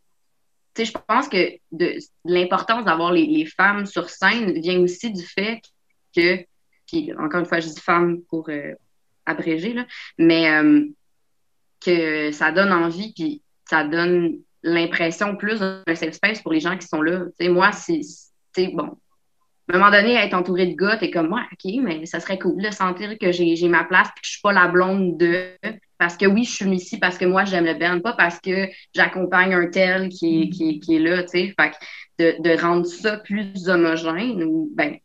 C: je pense que l'importance d'avoir les, femmes sur scène vient aussi du fait que, puis encore une fois, je dis femmes pour euh, abréger, là, mais euh, que ça donne envie, puis ça donne l'impression plus d'un safe space pour les gens qui sont là. Sais, moi, c'est, bon, à un moment donné, être entouré de gars, t'es comme, ouais, OK, mais ça serait cool de sentir que j'ai, j'ai ma place puis que je suis pas la blonde de. Parce que oui, je suis ici parce que moi, j'aime le band, pas parce que j'accompagne un tel qui est, qui est, qui est là, tu sais. Fait que de, de rendre ça plus homogène, ou, ben,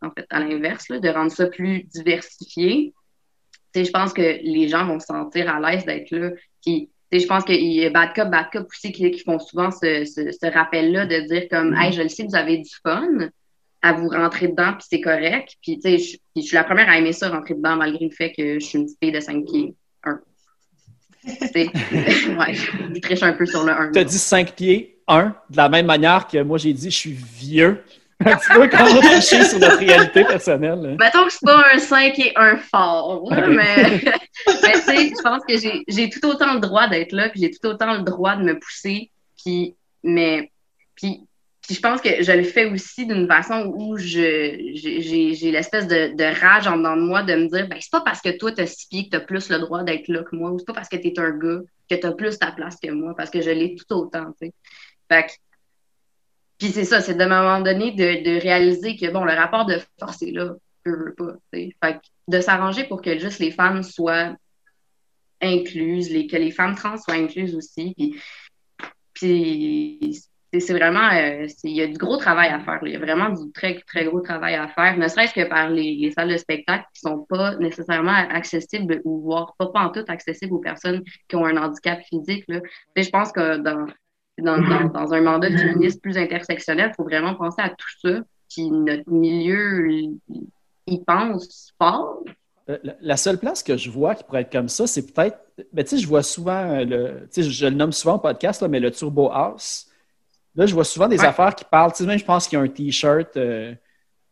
C: en fait, à l'inverse, là, de rendre ça plus diversifié, tu sais, je pense que les gens vont se sentir à l'aise d'être là. Puis, tu sais, je pense qu'il y a Bad Cop, Bad Cop aussi qui, qui font souvent ce, ce, ce rappel-là de dire comme, hey, je le sais, vous avez du fun à vous rentrer dedans, puis c'est correct. Puis, tu sais, je, suis la première à aimer ça, rentrer dedans, malgré le fait que je suis une petite fille de 5 pieds 1. Tu sais, [laughs] ouais, je triche un peu sur le 1.
D: Tu as dit 5 pieds, 1, de la même manière que moi j'ai dit je suis vieux. Un petit peu quand on sur notre réalité personnelle. hein?
C: Mettons que c'est pas un 5 et un fort, là, mais, [laughs] mais tu sais, je pense que j'ai- j'ai tout autant le droit d'être là, puis j'ai tout autant le droit de me pousser, puis, mais, puis, je pense que je le fais aussi d'une façon où je j'ai- j'ai l'espèce de, de rage en dedans de moi de me dire, ben c'est pas parce que toi t'as six pieds que t'as plus le droit d'être là que moi, ou c'est pas parce que t'es un gars que t'as plus ta place que moi, parce que je l'ai tout autant, tu sais. Fait que, puis c'est ça, c'est de moment donné de, de réaliser que, bon, le rapport de force est là, veux pas. Fait que de s'arranger pour que juste les femmes soient incluses, les, que les femmes trans soient incluses aussi. Puis, puis c'est vraiment, euh, il y a du gros travail à faire. là. Il y a vraiment du très, très gros travail à faire, ne serait-ce que par les, les salles de spectacle qui sont pas nécessairement accessibles ou voire pas, pas en tout accessibles aux personnes qui ont un handicap physique. Là. Je pense que dans, dans, dans, [laughs] dans un mandat féministe plus intersectionnel, il faut vraiment penser à tout ça. Puis notre milieu, ils pensent fort.
D: Euh, La seule place que je vois qui pourrait être comme ça, c'est peut-être. Ben, tu sais, je vois souvent, le, je le nomme souvent au podcast, là, mais le Turbo House. Là, je vois souvent des
C: Ouais.
D: affaires qui parlent. Tu sais, même, je pense qu'il y a un T-shirt euh,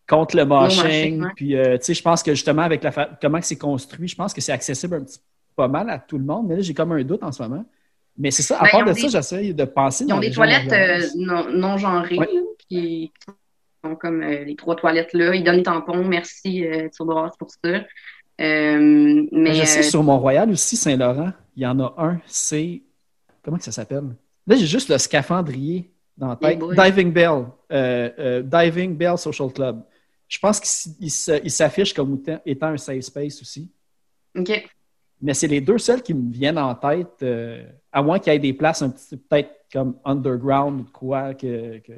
D: contre le moshing.
C: ouais.
D: Puis, euh, tu sais, je pense que justement, avec la fa- comment c'est construit, je pense que c'est accessible un petit pas mal à tout le monde. Mais là, j'ai comme un doute en ce moment. Mais c'est ça. À
C: Ben,
D: part de ça, j'essaie de penser.
C: Ils ont des toilettes euh, non, non genrées,
D: Ouais.
C: là, qui sont comme les trois toilettes là. Ils donnent les tampons, merci Turbo pour ça. Mais
D: je sais, sur Mont-Royal aussi, Saint-Laurent, il y en a un. C'est. Comment que ça s'appelle? Là, j'ai juste le scaphandrier dans la tête.
C: Boy.
D: Diving Bell. euh, euh, Diving Bell Social Club. Je pense qu'il s'affiche comme étant- un safe space aussi.
C: OK.
D: Mais c'est les deux seuls qui me viennent en tête, euh, à moins qu'il y ait des places un petit peut-être comme underground ou quoi, que, que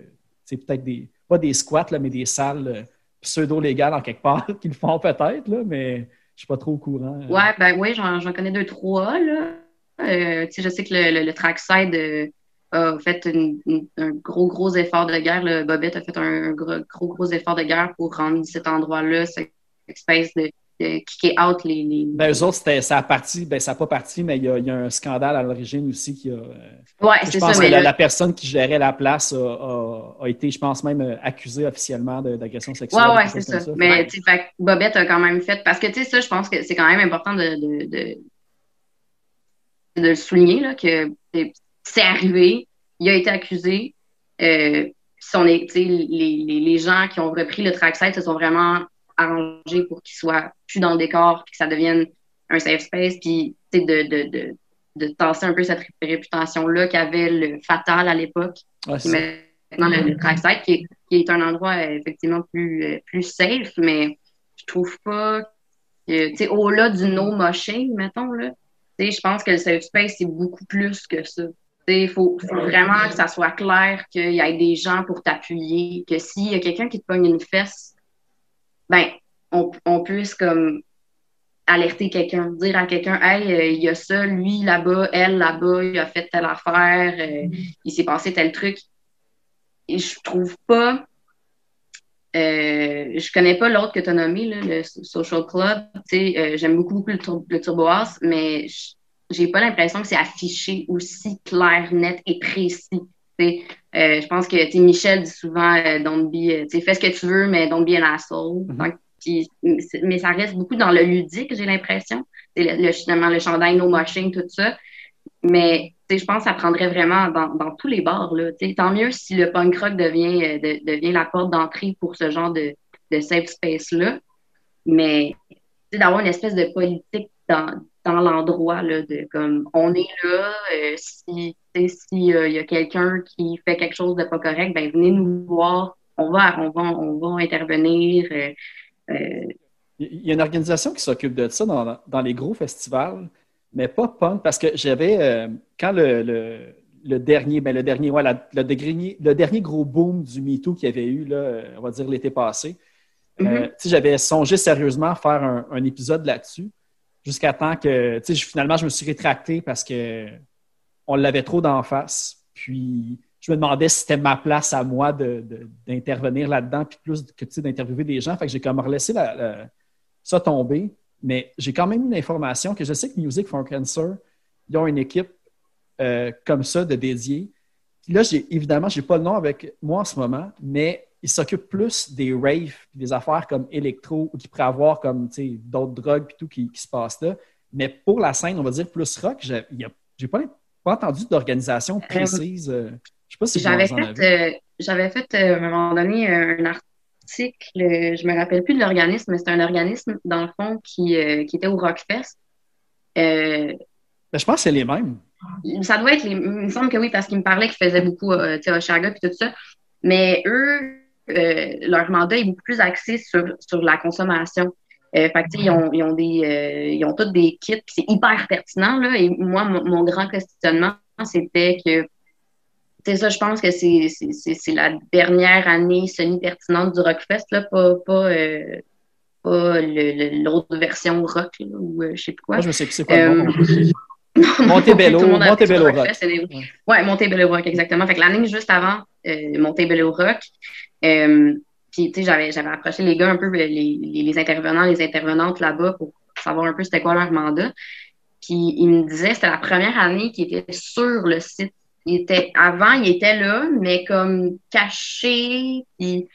D: c'est peut-être des, pas des squats, là, mais des salles pseudo-légales en quelque part [laughs] qui le font peut-être, là, mais je suis pas trop au courant.
C: Ouais, ben oui, j'en connais deux, trois, là. Je sais que le, le, le trackside a fait une- une- un gros, gros effort de guerre. Le Bobette a fait un gros, gros, gros effort de guerre pour rendre cet endroit-là, cette espèce de, de kicker out les, les...
D: Ben, eux autres, c'était, ça a parti, ben, ça n'a pas parti, mais il y, a, il y a un scandale à l'origine aussi qui a. euh,
C: Ouais,
D: je
C: c'est
D: pense
C: ça,
D: que
C: mais
D: la, personne qui gérait la place a, a- a été, je pense, même euh, accusée officiellement d'agression sexuelle.
C: Ouais,
D: ou
C: ouais, c'est ça. Mais tu sais, Bobette a quand même fait. Parce que tu sais, ça, je pense que c'est quand même important de, de, de, de le souligner, là, que c'est- arrivé, il a été accusé. Euh, son, les, les, les gens qui ont repris le trackside se sont vraiment arrangés pour qu'il soit plus dans le décor, puis que ça devienne un safe space, puis de, de, de, de tasser un peu cette réputation-là qu'avait le Fatal à l'époque qui maintenant le, le trackside, qui est, qui est un endroit euh, effectivement plus, euh, plus safe, mais je trouve pas que, tu sais, au-delà du no moshing, mettons, là, je pense que le safe space, c'est beaucoup plus que ça. Il faut, vraiment que ça soit clair qu'il y ait des gens pour t'appuyer, que s'il y a quelqu'un qui te pogne une fesse, ben, on, on puisse comme alerter quelqu'un, dire à quelqu'un, hey, euh, il y a ça, lui là-bas, elle là-bas, il a fait telle affaire, euh, il s'est passé tel truc. Et je trouve pas, euh, je connais pas l'autre que tu as nommé, le Social Club. Euh, j'aime beaucoup, le, tur- le Turbo House, mais j- j'ai pas l'impression que c'est affiché aussi clair, net et précis. Euh, je pense que Michel dit souvent euh, don't be, euh, fais ce que tu veux, mais don't be an asshole.
D: Mhm.
C: Donc, c'est- mais ça reste beaucoup dans le ludique, j'ai l'impression. Le, le, finalement, le chandail, no moshing, tout ça. Mais je pense que ça prendrait vraiment dans, dans tous les bars. Là, tant mieux si le punk rock devient, euh, de- devient la porte d'entrée pour ce genre de, de safe space-là. Mais d'avoir une espèce de politique dans, dans l'endroit, là, de comme on est là, euh, si si, euh, y a quelqu'un qui fait quelque chose de pas correct, ben venez nous voir, on va, on va, on va intervenir. euh, euh,
D: Il y a une organisation qui s'occupe de ça dans, dans les gros festivals, mais pas punk, parce que j'avais, quand le, le, le dernier, ben le dernier, ouais, la- le, dernier, le dernier gros boom du MeToo qu'il y avait eu, là, on va dire l'été passé, sais, j'avais songé sérieusement à faire un, un épisode là-dessus, jusqu'à temps que, finalement, je me suis rétracté parce que on l'avait trop d'en face. Puis, je me demandais si c'était ma place à moi d'intervenir là-dedans, puis plus que, d'interviewer des gens. Fait que j'ai comme relaissé la- ça tomber. Mais j'ai quand même une information que je sais que Music for Cancer, ils ont une équipe euh, comme ça de dédiés. Là, j'ai, évidemment, je n'ai pas le nom avec moi en ce moment, mais ils s'occupent plus des raves, des affaires comme électro, ou qui pourraient avoir comme d'autres drogues puis tout qui, qui se passent là. Mais pour la scène, on va dire plus rock, j'ai, il pas, pas entendu d'organisation précise. euh, je sais pas si
C: J'avais fait, euh, j'avais fait euh, à un moment donné un article, euh, je me rappelle plus de l'organisme, mais c'était un organisme, dans le fond, qui, euh, qui était au Rockfest. Euh,
D: Ben, je pense que c'est les mêmes.
C: ça doit être les. Il me semble que oui, parce qu'ils me parlaient qu'ils faisaient beaucoup euh, tu sais, Oshaga et tout ça. Mais eux, euh, leur mandat est beaucoup plus axé sur, sur la consommation. Euh, fait que, ils ont, ils ont des euh, ils ont tous des kits, c'est hyper pertinent. Là, et moi, mon, grand questionnement, c'était que c'est ça, je pense que c'est c'est- la dernière année semi-pertinente du Rockfest, là, pas, pas, euh, pas l'autre version rock, là, ou je sais plus quoi.
D: Moi, je me sais que c'est quoi le nom. [laughs] Montebello, Montebello Rock. Ouais.
C: Montebello Rock, exactement. Fait que l'année juste avant Montebello Rock, euh, Puis, tu sais, j'avais, j'avais approché les gars un peu, les, les, intervenants, les intervenantes là-bas pour savoir un peu c'était quoi leur mandat. Puis, ils me disaient, c'était la première année qu'ils étaient sur le site. Il était, avant, il était là, mais comme caché, puis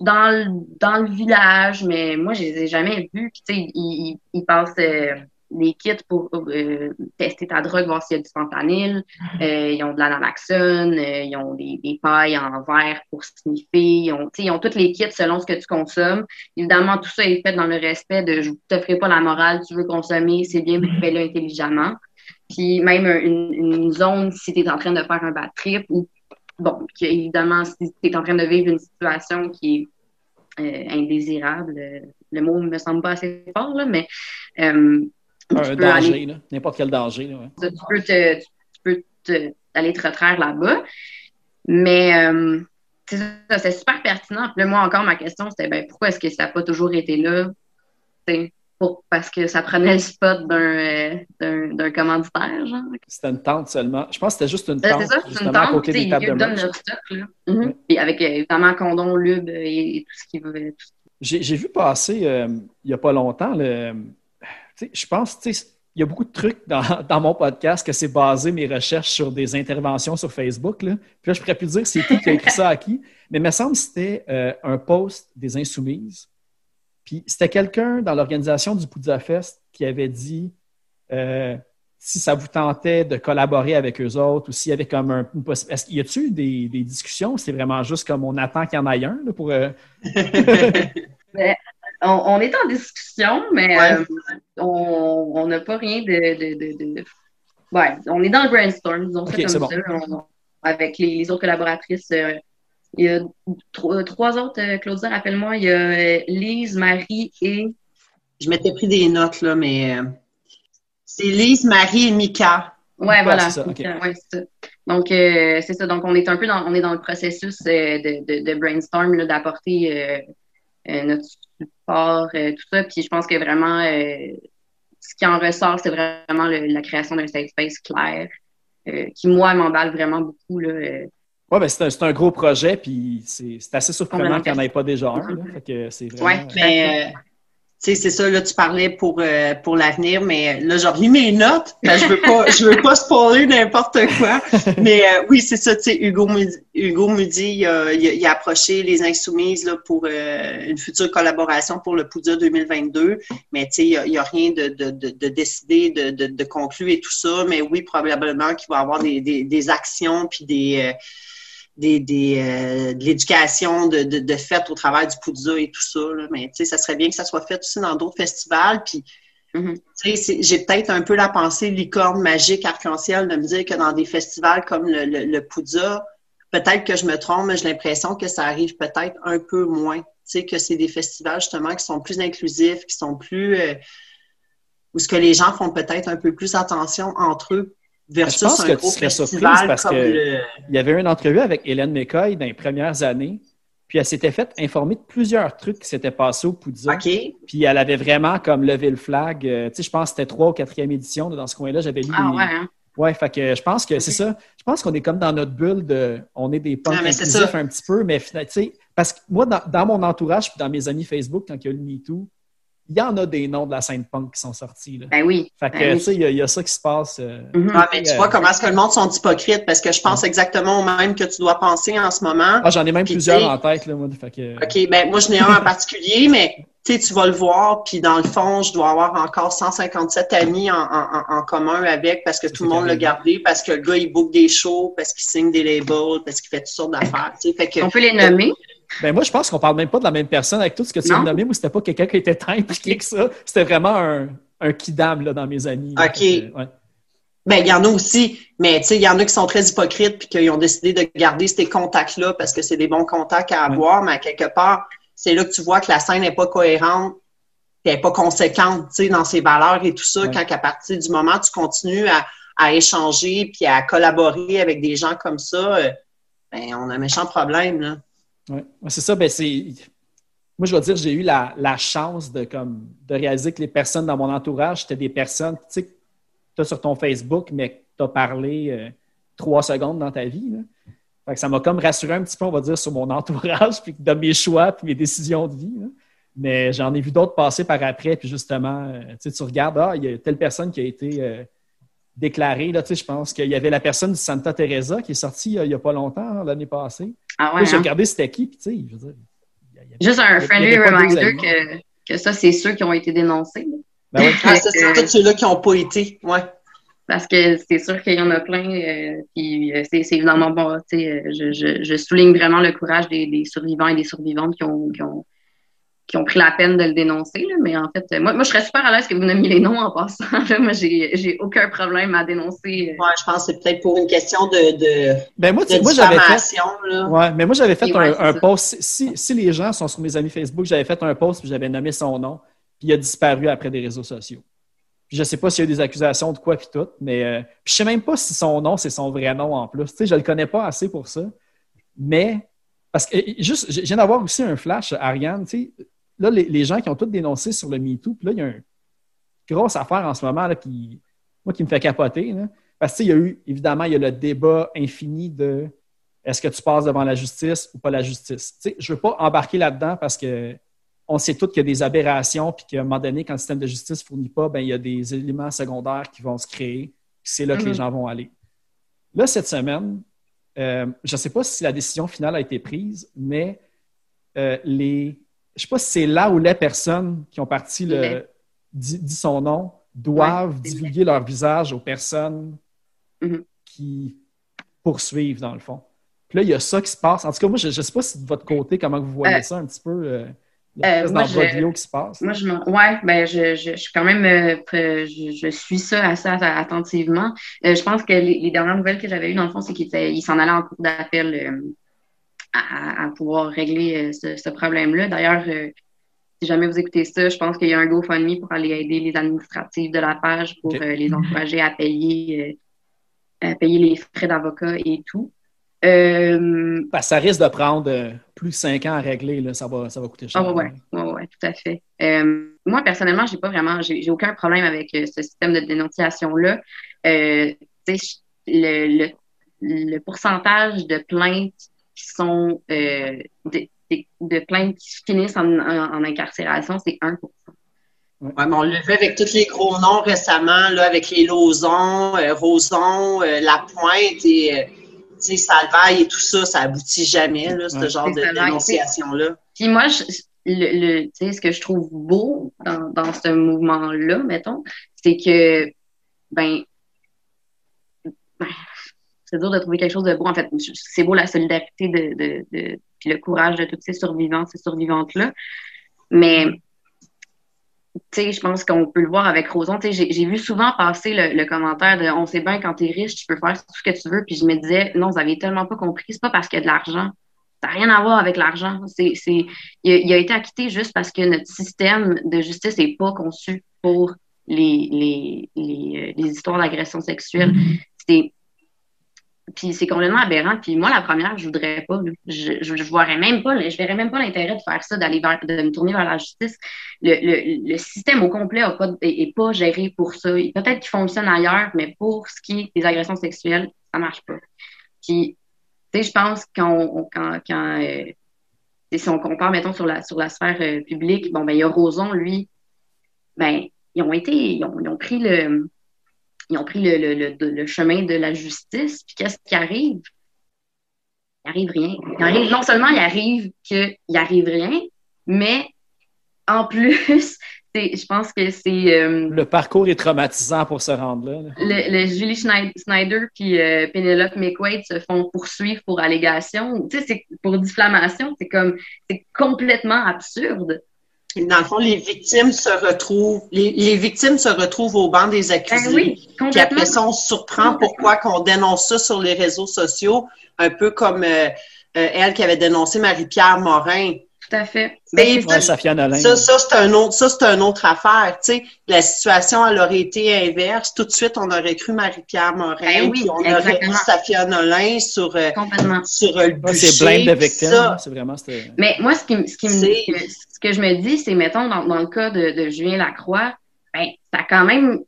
C: dans le, dans le village, mais moi, je les ai jamais vus. Puis, tu sais, ils, ils, ils passent euh, des kits pour euh, tester ta drogue, voir s'il y a du fentanyl. Euh, ils ont de la naloxone, euh, ils ont des, des pailles en verre pour sniffer. Ils ont, ils ont tous les kits selon ce que tu consommes. Évidemment, tout ça est fait dans le respect de je te ferai pas la morale, tu veux consommer, c'est bien, mais fais-le intelligemment. Puis même une, une zone, si tu es en train de faire un bad trip ou bon, évidemment, si tu es en train de vivre une situation qui est euh, indésirable, le mot me semble pas assez fort, là, mais
D: Un
C: peux
D: danger. N'importe quel danger. Là, ouais.
C: tu peux te, tu peux te- aller te retraire là-bas. Mais euh, c'est super pertinent. Puis là, moi, encore, ma question, c'était ben, pourquoi est-ce que ça n'a pas toujours été là? Pour, parce que ça prenait le spot d'un, euh, d'un, commanditaire, genre.
D: C'était une tente seulement. Je pense que c'était juste une
C: Euh,
D: tente,
C: c'est ça, c'est une
D: à
C: tente,
D: côté des tables de merch.
C: leur stock, là. Mhm.
D: Ouais.
C: Puis avec, euh, évidemment, condom, lube et, et tout ce qui veut.
D: J'ai vu passer euh, il n'y a pas longtemps, le, je pense, tu sais, il y a beaucoup de trucs dans, [laughs] dans mon podcast que c'est basé mes recherches sur des interventions sur Facebook. Là. Puis là, je pourrais plus dire c'est qui qui a écrit ça à qui, mais il me semble que c'était euh, un post des Insoumises. Puis c'était quelqu'un dans l'organisation du Poudza Fest qui avait dit euh, si ça vous tentait de collaborer avec eux autres ou s'il y avait comme un, une possibilité. Est-ce qu'il y a-tu des, des discussions? C'est vraiment juste comme on attend qu'il y en ait un là, pour. euh, [laughs] [laughs]
C: On, on est en discussion, mais
B: Ouais.
C: euh, on on n'a pas rien de, de, de, de- Ouais, on est dans le brainstorm, disons ça comme
D: bon.
C: ça. On- avec les, les autres collaboratrices, euh, il y a tro- trois autres, euh, Claudia, rappelle-moi, il y a euh, Lise, Marie et...
B: Je m'étais pris des notes, là, mais c'est Lise, Marie et Mika.
C: Ouais, voilà.
D: c'est ça.
C: Ouais. Donc, euh, c'est ça. Donc, on est un peu dans, on est dans le processus euh, de, de, de brainstorm, d'apporter notre support, euh, tout ça. Puis, je pense que vraiment, euh, ce qui en ressort, c'est vraiment le- la création d'un safe space clair, euh, qui, moi, m'emballe vraiment beaucoup. Là, euh.
D: Oui, ben c'est un, un gros projet, puis c'est assez surprenant qu'il n'y en ait pas déjà un. là. Fait que c'est vraiment.
C: Ouais.
B: Mais, euh, sais, c'est ça, là, tu parlais pour, euh, pour l'avenir, mais là, j'ai remis mes notes. Ben, je veux pas, je veux pas spoiler n'importe quoi. [laughs] Mais euh, oui, c'est ça, tu sais, Hugo, Hugo Mudi, il a, il a- il a approché les Insoumises là, pour euh, une future collaboration pour le Poudja 2022. Mais tu sais, il n'y a, a rien de, de, de, de décidé, de, de, de conclu et tout ça. Mais oui, probablement qu'il va y avoir des, des, des actions puis des... des, des, euh, de l'éducation de, de, de fait au travers du Poudza et tout ça. Là. Mais tu sais, ça serait bien que ça soit fait aussi dans d'autres festivals. Puis,
C: Mhm.
B: c'est- j'ai peut-être un peu la pensée licorne magique arc-en-ciel de me dire que dans des festivals comme le, le, le Poudza, peut-être que je me trompe, mais j'ai l'impression que ça arrive peut-être un peu moins. Tu sais, que c'est des festivals justement qui sont plus inclusifs, qui sont plus... euh, où ce que les gens font peut-être un peu plus attention entre eux versus
D: Je pense
B: un
D: que tu serais surprise parce que-
B: le...
D: Il y avait une entrevue avec Hélène McCoy dans les premières années, puis elle s'était faite informer de plusieurs trucs qui s'étaient passés au Poudza. Puis elle avait vraiment comme levé le flag. Euh, tu sais, je pense que c'était trois ou quatrième édition dans ce coin-là. J'avais lu.
C: Ah
D: les-
C: ouais, hein?
D: Ouais, fait que je pense que c'est ça. Je pense qu'on est comme dans notre bulle de. On est des punks
B: Ah,
D: inclusifs un petit peu, mais tu sais, parce que moi, dans, dans mon entourage puis dans mes amis Facebook, quand il y a eu le MeToo, il y en a des noms de la scène punk qui sont sortis. Là.
C: Ben oui.
D: Fait que,
C: Ben
D: tu sais, il y, a- il y a ça qui se passe. euh.
B: Ouais, mais tu
D: Euh,
B: vois comment est-ce que le monde sont hypocrites parce que je pense exactement au même que tu dois penser en ce moment.
D: Ah, j'en ai même
B: Puis,
D: plusieurs en tête, là, moi. Fait que,
B: OK, ben moi, je n'ai un en particulier, mais tu sais, tu vas le voir, puis dans le fond, je dois avoir encore 157 amis en, en, en commun avec parce que tout le monde l'a gardé, parce que le gars, il book des shows, parce qu'il signe des labels, parce qu'il fait toutes sortes d'affaires. tu sais. Fait que,
C: On peut les nommer.
D: Ben moi, je pense qu'on parle même pas de la même personne avec tout ce que tu
C: Non.
D: nommer. Moi, c'était pas quelqu'un qui était qui que ça. C'était vraiment un, un kidam là, dans mes amis. là.
B: OK.
D: Que, ouais.
B: Ben, il y en a aussi, mais tu sais, il y en a qui sont très hypocrites puis qui ont décidé de garder ces contacts-là parce que c'est des bons contacts à
D: Ouais.
B: avoir, mais à quelque part, c'est là que tu vois que la scène n'est pas cohérente elle n'est pas conséquente, tu sais, dans ses valeurs et tout ça,
D: Ouais.
B: quand à partir du moment où tu continues à, à échanger puis à collaborer avec des gens comme ça, euh, ben, on a un méchant problème, là.
D: Ouais, c'est ça, ben c'est. Moi, je dois dire, j'ai eu la, la chance de, comme, de réaliser que les personnes dans mon entourage, c'était des personnes, tu sais, tu as sur ton Facebook, mais tu as parlé euh, trois secondes dans ta vie. là. Fait que ça m'a comme rassuré un petit peu, on va dire, sur mon [laughs] entourage, puis de mes choix, puis mes décisions de vie. Mais j'en ai vu d'autres passer par après, puis justement, euh, tu regardes, ah, il y a telle personne qui a été euh, déclarée. Là, tu sais, je pense qu'il y avait la personne du Santa Teresa qui est sortie il n'y a pas longtemps, hein, l'année passée.
C: Ah ouais,
D: J'ai
C: hein?
D: regardé c'était qui, puis tu sais, je veux dire. il y
C: Juste un friendly reminder que, que ça, c'est ceux qui ont été dénoncés.
D: Ben ouais.
B: Ah, c'est
C: Euh,
B: tous ceux-là qui n'ont pas été. Ouais.
C: Parce que c'est sûr qu'il y en a plein. euh, puis euh, c'est c'est évidemment bon. tu sais, euh, Je, je, je souligne vraiment le courage des, des survivants et des survivantes qui ont, qui ont, qui ont pris la peine de le dénoncer. là. Mais en fait, euh, moi, moi, je serais super à l'aise que vous nommiez les noms en passant. là. Moi, j'ai j'ai aucun problème à dénoncer. euh,
B: Ouais, je pense que c'est peut-être pour une question de, de,
D: Ben moi,
B: de
D: moi fait. Ouais, mais moi, j'avais fait
C: Et
D: un, post. Si, si les gens sont sur mes amis Facebook, j'avais fait un post puis j'avais nommé son nom, puis il a disparu après des réseaux sociaux. Puis je sais pas s'il y a eu des accusations de quoi puis tout, mais euh, puis je sais même pas si son nom, c'est son vrai nom en plus. Tu sais, je le connais pas assez pour ça. Mais, parce que, juste, je je viens d'avoir aussi un flash, Ariane, tu sais, là, les, les gens qui ont tous dénoncé sur le MeToo, puis là, il y a une grosse affaire en ce moment, là, qui, moi, qui me fait capoter, là. Parce que, tu sais, il y a eu, évidemment, il y a le débat infini de est-ce que tu passes devant la justice ou pas la justice? Tu sais, je ne veux pas embarquer là-dedans parce que on sait tous qu'il y a des aberrations, puis qu'à un moment donné, quand le système de justice ne fournit pas, ben, il y a des éléments secondaires qui vont se créer, puis c'est là que les
C: Mhm.
D: gens vont aller. Là, cette semaine, euh, je ne sais pas si la décision finale a été prise, mais euh, les. Je ne sais pas si c'est là où les personnes qui ont parti le. Dit, dit son nom, doivent
C: Ouais,
D: divulguer leur visage aux personnes
C: Mhm.
D: qui poursuivent, dans le fond. Puis là, il y a ça qui se passe. En tout cas, moi, je ne sais pas si de votre côté, comment vous voyez
C: Euh,
D: ça un petit peu, euh,
C: euh, moi, je-
D: vidéo qui se passe.
C: Moi, je ouais, ben, je, je, je suis quand même, euh, je, je suis ça assez att- attentivement. Euh, je pense que les, les dernières nouvelles que j'avais eues, dans le fond, c'est qu'il s'en allait en cours d'appel euh, à, à pouvoir régler euh, ce, ce problème-là. D'ailleurs, euh, si jamais vous écoutez ça, je pense qu'il y a un GoFundMe pour aller aider les administratifs de la page pour euh, les encourager à payer, euh, à payer les frais d'avocat et tout. Euh,
D: Ben, ça risque de prendre plus de cinq ans à régler. Là. Ça, va, ça va coûter cher.
C: Ah ouais, ouais, ouais, tout à fait. Moi, personnellement, j'ai pas vraiment, j'ai aucun problème avec ce système de dénonciation-là. Le, le pourcentage de plaintes qui sont euh, de, de, de plaintes qui finissent en, en, en incarcération, c'est 1
B: Ouais, mais on l'a vu avec tous les gros noms récemment, là, avec les Lauzon, euh, Roson, euh, Lapointe et euh, Salvaille et tout ça, ça aboutit jamais, là, ce
D: Ouais.
B: genre de dénonciation-là.
C: Puis moi, je, le, le, tu sais, ce que je trouve beau dans, dans ce mouvement-là, mettons, c'est que, ben, ben, c'est dur de trouver quelque chose de beau. En fait, c'est beau la solidarité de, de, de puis le courage de toutes ces survivantes, ces survivantes-là. Mais, tu sais, je pense qu'on peut le voir avec Roson. Tu sais, j'ai vu souvent passer le, le commentaire de on sait bien quand t'es riche, tu peux faire tout ce que tu veux. Puis je me disais, non, vous avez tellement pas compris, c'est pas parce qu'il y a de l'argent. Ça n'a rien à voir avec l'argent. C'est, c'est, il, a, il a été acquitté juste parce que notre système de justice n'est pas conçu pour les, les, les, euh, les histoires d'agression sexuelle. C'est, puis c'est complètement aberrant. Puis moi, la première, je voudrais pas. Je, je, je verrais même pas, je verrais même pas l'intérêt de faire ça, d'aller de me tourner vers la justice. Le, le, le système au complet a pas, est pas géré pour ça. Peut-être qu'il fonctionne ailleurs, mais pour ce qui est des agressions sexuelles, ça marche pas. Puis, tu sais, je pense qu'on, quand, quand euh, si on compare, mettons, sur la, sur la sphère euh, publique, bon, ben, il y a Roson, lui, ben, ils ont été, ils ont, ils ont pris le, ils ont pris le, le, le, le chemin de la justice, puis qu'est-ce qui arrive? Il arrive rien. Il arrive, non seulement il arrive qu'il arrive rien, mais en plus, [laughs] je pense que c'est euh,
D: Le parcours est traumatisant pour se rendre là.
C: le, le Julie Schneid- Snyder puis euh, Penelope McQuaid se font poursuivre pour allégation. Tu sais, c'est pour diffamation. C'est comme, c'est complètement absurde.
B: Dans le fond, les victimes se retrouvent, les, les victimes se retrouvent au banc des accusés.
C: Ben oui,
B: Puis après ça, on se surprend pourquoi qu'on dénonce ça sur les réseaux sociaux, un peu comme euh, euh, elle qui avait dénoncé Marie-Pierre Morin.
C: Tout à fait.
B: Mais
C: Ben, ça.
B: Ça, ça c'est un autre, ça c'est une autre affaire. Tu sais, la situation elle aurait été inverse. Tout de suite, on aurait cru Marie-Pierre Morin,
C: Ben oui,
B: puis on aurait vu Safia Nolin sur euh, sur le bûcher.
D: c'est blinde de
B: ça.
D: là. C'est vraiment. c'était-
C: Mais moi, ce qui, me- ce qui me, ce que- ce que je me dis, c'est, mettons, dans, dans le cas de, de Julien Lacroix, ben, ça a quand même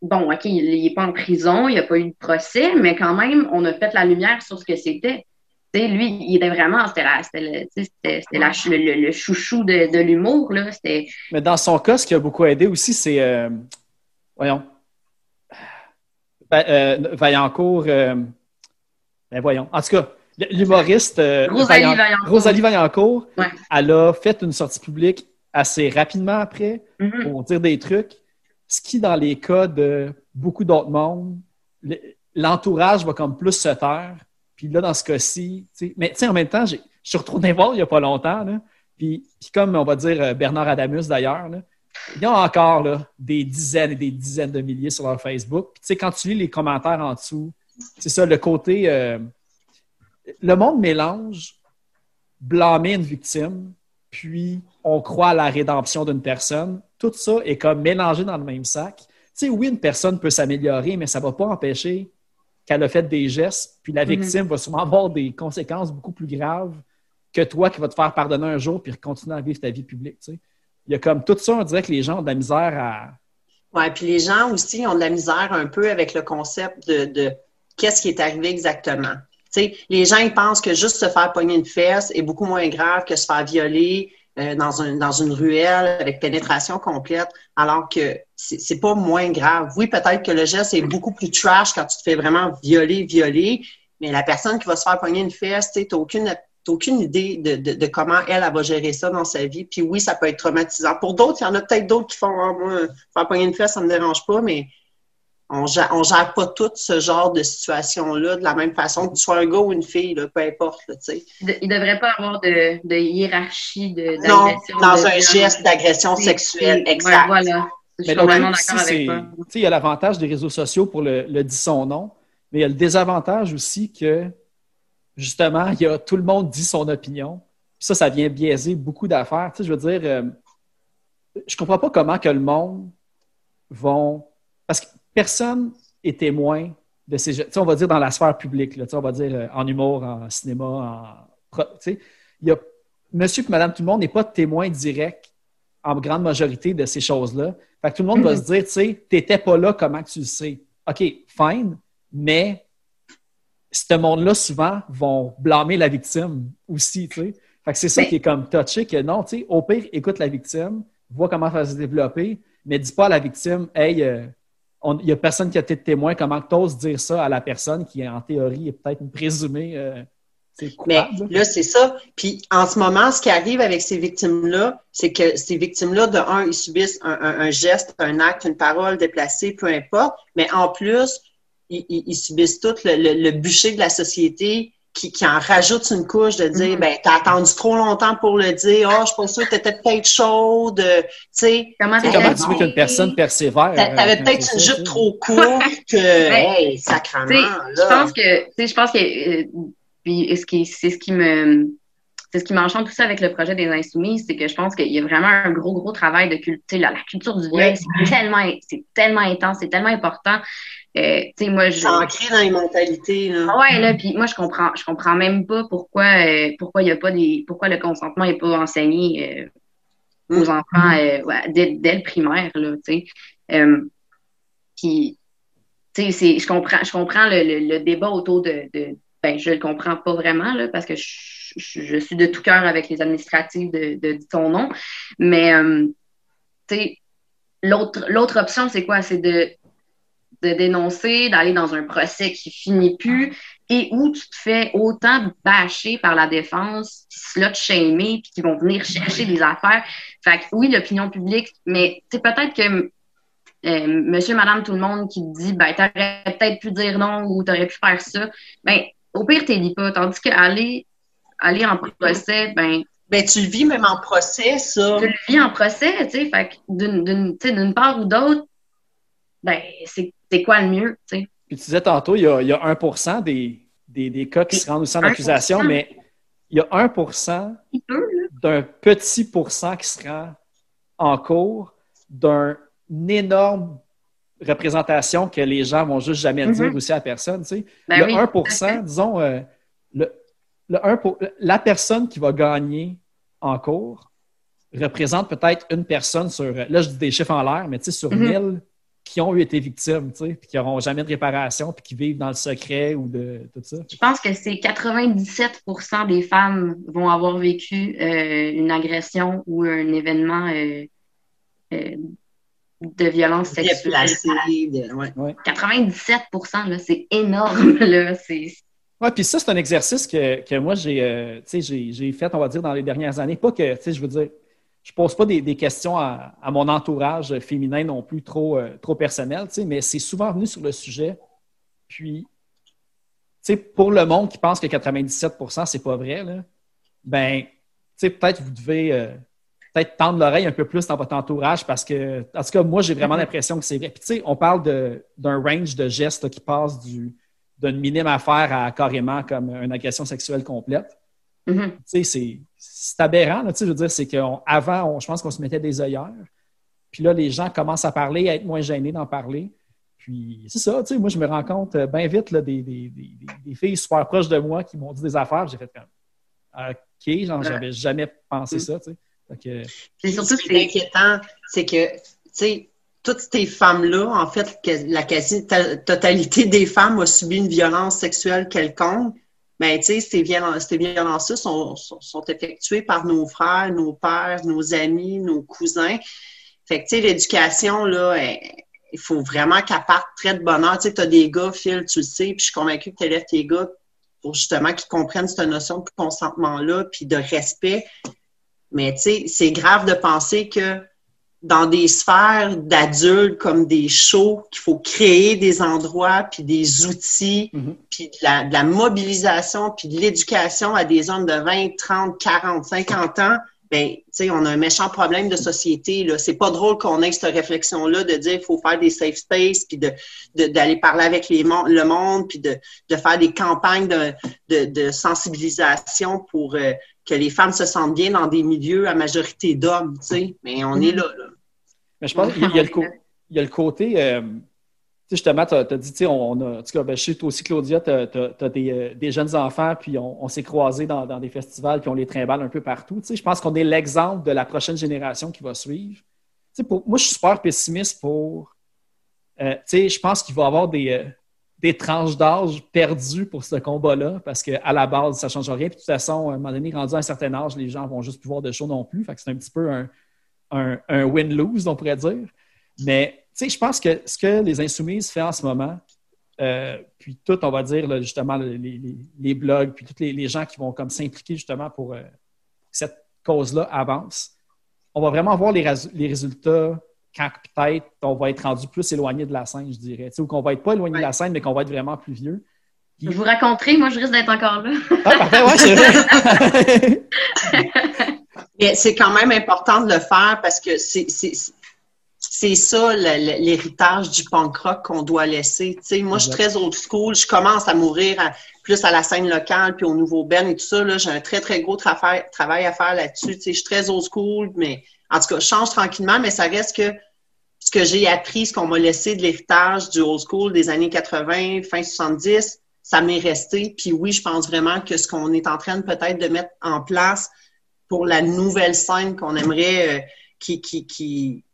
C: bon, OK, il n'est pas en prison, il n'y a pas eu de procès, mais quand même, on a fait la lumière sur ce que c'était. Lui, il était vraiment, c'était la- le, la le, chouchou de, de l'humour,
D: Mais dans son cas, ce qui a beaucoup aidé aussi, c'est. euh, voyons. Va- euh, Vaillancourt. euh, ben voyons. En tout cas, l'humoriste. euh,
C: Rosalie
D: Vaillan-
C: Vaillancourt.
D: Rosalie Vaillancourt,
C: Ouais.
D: elle a fait une sortie publique assez rapidement après
C: Mhm.
D: pour dire des trucs. Ce qui, dans les cas de beaucoup d'autres mondes, le- l'entourage va comme plus se taire. Puis là, dans ce cas-ci, mais en même temps, je suis retourné voir il n'y a pas longtemps. Là, puis, puis comme on va dire euh, Bernard Adamus d'ailleurs, ils ont encore là, des dizaines et des dizaines de milliers sur leur Facebook. Puis tu sais, quand tu lis les commentaires en dessous, c'est ça, le côté. euh, le monde mélange blâmer une victime, puis on croit à la rédemption d'une personne. Tout ça est comme mélangé dans le même sac. Tu sais, oui, une personne peut s'améliorer, mais ça ne va pas empêcher qu'elle a fait des gestes, puis la
C: Mhm.
D: victime va sûrement avoir des conséquences beaucoup plus graves que toi qui vas te faire pardonner un jour puis continuer à vivre ta vie publique. tu sais. Il y a comme tout ça, on dirait que les gens ont de la misère à.
B: Ouais, puis les gens aussi ont de la misère un peu avec le concept de, de qu'est-ce qui est arrivé exactement. Tu sais, les gens ils pensent que juste se faire pogner une fesse est beaucoup moins grave que se faire violer euh, dans, un, dans une ruelle avec pénétration complète, alors que c'est pas moins grave. Oui, peut-être que le geste est beaucoup plus trash quand tu te fais vraiment violer, violer, mais la personne qui va se faire pogner une fesse, tu n'as aucune, aucune idée de, de, de comment elle, elle va gérer ça dans sa vie. Puis oui, ça peut être traumatisant. Pour d'autres, il y en a peut-être d'autres qui font Ah, moi, faire pogner une fesse, ça me dérange pas, mais on gère, on gère pas tout ce genre de situation-là de la même façon que tu sois un gars ou une fille, là, peu importe, là, tu sais.
C: il ne devrait pas avoir de, de hiérarchie de,
B: Non,
C: d'agression,
B: dans
C: de
B: un geste d'agression sexuelle, exact.
C: ouais, voilà. Je suis complètement d'accord avec
D: c'est-
C: toi.
D: tu sais, il y a l'avantage des réseaux sociaux pour le, le dit son nom, mais il y a le désavantage aussi que, justement, il y a, tout le monde dit son opinion. Puis ça, ça vient biaiser beaucoup d'affaires. Tu sais, je veux dire, euh, je comprends pas comment que le monde vont... Personne est témoin de ces... Tu sais, on va dire dans la sphère publique, là, tu sais, on va dire euh, en humour, en cinéma, en... pro- Tu sais, il y a... Monsieur et madame tout le monde n'est pas témoin direct en grande majorité de ces choses-là. Fait que tout le monde va
C: Mhm.
D: se dire, tu sais, t'étais pas là, comment tu le sais? OK, fine, mais ce monde-là, souvent, vont blâmer la victime aussi, tu sais. Fait que c'est ça
C: Mais-
D: qui est comme touché, que non, tu sais, au pire, écoute la victime, vois comment ça va se développer, mais dis pas à la victime, hey, euh, il y a personne qui a été témoin, comment que t'oses dire ça à la personne qui, en théorie, est peut-être présumée euh, tu
B: Mais là, c'est ça. Puis en ce moment, ce qui arrive avec ces victimes-là, c'est que ces victimes-là, de un, ils subissent un, un- un geste, un acte, une parole déplacée, peu importe. Mais en plus, ils, ils- ils subissent tout le, le- le bûcher de la société qui, qui en rajoute une couche de dire,
C: Mhm.
B: ben, t'as attendu trop longtemps pour le dire. Oh, je suis pas sûre que t'étais peut-être chaude. Tu sais,
C: Comment
D: comment tu veux qu'une personne persévère?
B: t'a-
D: euh,
B: t'avais
D: quand
B: peut-être une
D: ça,
B: jupe [laughs]
D: sais?
B: trop courte que, hey, là.
C: je pense que, tu sais, je pense que, euh, puis ce qui, c'est ce qui me, c'est ce qui m'enchante tout ça avec le projet des Insoumis, c'est que je pense qu'il y a vraiment un gros, gros travail de culture. La, la culture du
B: Ouais.
C: c'est tellement, c'est tellement intense, c'est tellement important. Euh, tu sais, moi, je.
B: C'est ancré dans les mentalités, là.
C: Ah Ouais, là, puis moi, je comprends, je comprends même pas pourquoi, euh, pourquoi il y a pas des, pourquoi le consentement est pas enseigné euh, aux
B: Mm.
C: enfants euh, ouais, dès, dès le primaire, là, tu sais. Euh, puis, tu sais, je comprends, je comprends le, le, le débat autour de, de, ben, je le comprends pas vraiment, là, parce que je, je, je suis de tout cœur avec les administratifs de, de, de ton nom, mais, tu sais, l'autre, l'autre option, c'est quoi? C'est de, de dénoncer, d'aller dans un procès qui finit plus, et où tu te fais autant bâcher par la défense, puis slut shamer, puis qui vont venir chercher des affaires. Fait que oui, l'opinion publique, mais c'est peut-être que euh, monsieur, madame, tout le monde qui te dit, ben, t'aurais peut-être pu dire non ou t'aurais pu faire ça, ben, au pire, t'es dis pas. Tandis qu'aller aller en procès, ben,
B: Ben, tu le vis même en procès, ça.
C: tu le vis en procès, tu sais, fait que d'une, d'une, tu sais, d'une part ou d'autre, ben, c'est, c'est quoi le mieux, tu sais?
D: Puis tu disais tantôt, il y a, il y a 1 des, des, des cas qui se rendent aussi en
C: 1%.
D: accusation, mais il y a 1
C: Il peut, là.
D: d'un petit pourcent qui se rend en cours d'un énorme représentation que les gens vont juste jamais
C: Mhm.
D: dire aussi à personne. tu sais.
C: Ben
D: le
C: oui,
D: 1
C: tout à fait.
D: disons, euh, le, le 1 pour- la personne qui va gagner en cours représente peut-être une personne sur, là je dis des chiffres en l'air, mais tu sais, sur
C: Mhm.
D: 1000 qui ont été victimes, tu sais, puis qui n'auront jamais de réparation, puis qui vivent dans le secret ou de tout ça.
C: Je pense que c'est 97% des femmes vont avoir vécu euh, une agression ou un événement euh, euh, de violence sexuelle.
B: De- ouais.
C: 97 là, c'est énorme. Là. C'est,
D: Oui, puis ça, c'est un exercice que, que moi, j'ai euh, tu sais, j'ai j'ai fait, on va dire, dans les dernières années. Pas que, tu sais, je veux dire, je pose pas des, des questions à, à mon entourage féminin non plus trop, euh, trop personnel, tu sais, mais c'est souvent venu sur le sujet. Puis, tu sais, pour le monde qui pense que 97% c'est pas vrai, là, ben, tu sais, peut-être vous devez euh, peut-être tendre l'oreille un peu plus dans votre entourage parce que, en tout cas, moi, j'ai vraiment l'impression que c'est vrai. Puis, tu sais, on parle d'un range de gestes là, qui passe du, d'une minime affaire à carrément comme une agression sexuelle complète.
C: Mhm.
D: Tu sais, c'est, c'est aberrant, là, tu sais, je veux dire, c'est qu'avant, je pense qu'on se mettait des œillères. Puis là, les gens commencent à parler, à être moins gênés d'en parler. Puis c'est ça, tu sais, moi, je me rends compte euh, bien vite là, des, des- des- filles super proches de moi qui m'ont dit des affaires. J'ai fait comme, OK, genre, j'avais jamais pensé
B: Mm.
D: ça, tu sais. Que-
C: surtout
B: Ce qui est inquiétant, c'est que, tu sais, toutes ces femmes-là, en fait, que la quasi-totalité des femmes a subi une violence sexuelle quelconque. Mais tu sais, ces violences, ces violences-là sont, sont, sont effectuées par nos frères, nos pères, nos amis, nos cousins. Fait que, tu sais, l'éducation, là, elle- il faut vraiment qu'elle parte très de bonheur. Tu sais, t'as des gars, Phil, tu le sais, puis je suis convaincue que tu élèves tes gars pour justement qu'ils comprennent cette notion de consentement-là, puis de respect. Mais tu sais, c'est grave de penser que dans des sphères d'adultes comme des shows, qu'il faut créer des endroits, puis des outils,
D: Mhm.
B: puis de la, de la mobilisation, puis de l'éducation à des hommes de 20, 30, 40, 50 ans, ben, tu sais, on a un méchant problème de société. Là. C'est pas drôle qu'on ait cette réflexion-là de dire qu'il faut faire des safe spaces, puis de, de- d'aller parler avec les mon- le monde, puis de, de faire des campagnes de, de, de sensibilisation pour euh, que les femmes se sentent bien dans des milieux à majorité d'hommes, tu sais. Mais on est là, là.
D: Mais je pense qu'il y y a le côté, euh, tu sais, justement, tu as, dit, tu sais, on a, en tout cas, ben, je sais, toi aussi, Claudia, tu as, des, euh, des jeunes enfants, puis on, on s'est croisés dans, dans des festivals, puis on les trimballe un peu partout. Tu sais, je pense qu'on est l'exemple de la prochaine génération qui va suivre. Tu sais, pour, moi, je suis super pessimiste pour. euh, tu sais, je pense qu'il va y avoir des, euh, des tranches d'âge perdues pour ce combat-là, parce qu'à la base, ça ne change rien. Puis de toute façon, à un moment donné, rendu à un certain âge, les gens vont juste plus voir de show non plus. C'est un petit peu un, win-lose, on pourrait dire. Mais tu sais, je pense que ce que les Insoumises fait en ce moment, euh, puis tout, on va dire, justement, les, les- blogs, puis tous les, gens qui vont comme s'impliquer justement pour euh, cette cause-là avance, on va vraiment voir les résultats quand peut-être on va être rendu plus éloigné de la scène, je dirais. Tu sais, ou qu'on va être pas éloigné de la scène, mais qu'on va être vraiment plus vieux.
C: Je vous raconterai, moi, je risque d'être encore là.
D: Ah, parfait, ouais, c'est vrai. [laughs]
B: Mais c'est quand même important de le faire parce que c'est c'est- c'est ça le- le- l'héritage du punk rock qu'on doit laisser. Tu sais, moi, je suis très old school. Je commence à mourir à- plus à la scène locale puis au nouveau Ben et tout ça. là. J'ai un très, très gros trava- travail à faire là-dessus. Tu sais, je suis très old school, mais en tout cas, change tranquillement, mais ça reste que ce que j'ai appris, ce qu'on m'a laissé de l'héritage du old school des années 80, fin 70, ça m'est resté. Puis oui, je pense vraiment que ce qu'on est en train peut-être de mettre en place pour la nouvelle scène qu'on aimerait euh, qui, qui, qui-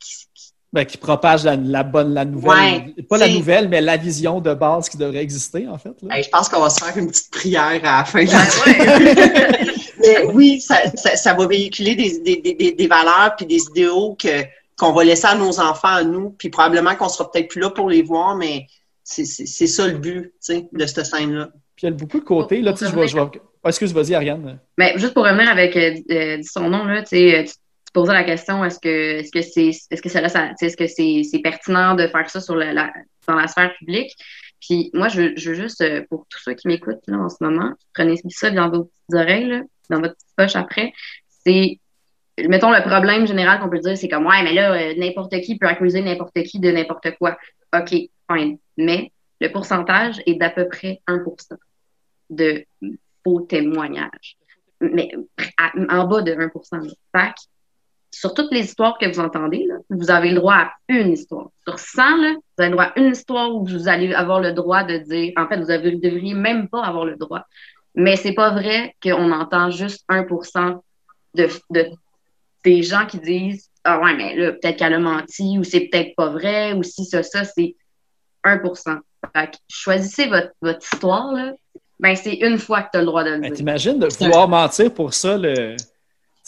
D: Ben, qui propage la, la bonne, la nouvelle.
B: Ouais,
D: pas la nouvelle, mais la vision de base qui devrait exister, en fait. là.
B: Hey, je pense qu'on va se faire une petite prière à la fin. de
C: Ben ouais. [laughs]
B: Mais oui, ça, ça, ça va véhiculer des, des, des, des valeurs puis des idéaux que qu'on va laisser à nos enfants, à nous, puis probablement qu'on sera peut-être plus là pour les voir, mais c'est c'est- c'est ça le but, tu sais, de cette scène-là.
D: Puis il y a beaucoup de côtés. Là, tu sais, je vais, je vais- Ah, excuse, vas-y, Ariane.
C: Mais juste pour revenir avec euh, euh, dis son nom, là, tu sais, euh, tu posais la question est-ce que est-ce que c'est est-ce que sais, est-ce que c'est c'est pertinent de faire ça sur la, dans la sphère publique? Puis moi, je, je veux juste, euh, pour tous ceux qui m'écoutent là, en ce moment, prenez ça dans vos petites oreilles, là, dans votre petite poche après, c'est mettons le problème général qu'on peut dire, c'est comme ouais, mais là, euh, n'importe qui peut accuser n'importe qui de n'importe quoi. OK, fine. Mais le pourcentage est d'à peu près 1% de faux témoignages. Mais en bas de 1% là. Fait sur toutes les histoires que vous entendez, là, vous avez le droit à une histoire. Sur 100, là, vous avez le droit à une histoire où vous allez avoir le droit de dire, en fait, vous ne devriez même pas avoir le droit. Mais c'est pas vrai qu'on entend juste 1 de, de- des gens qui disent ah ouais, mais là, peut-être qu'elle a menti, ou c'est peut-être pas vrai, ou si ça, ça, c'est 1% Fait que choisissez votre, votre histoire, là. Ben, c'est une fois que tu as le droit de le
D: Ben,
C: dire.
D: T'imagines de pouvoir mentir pour ça, le.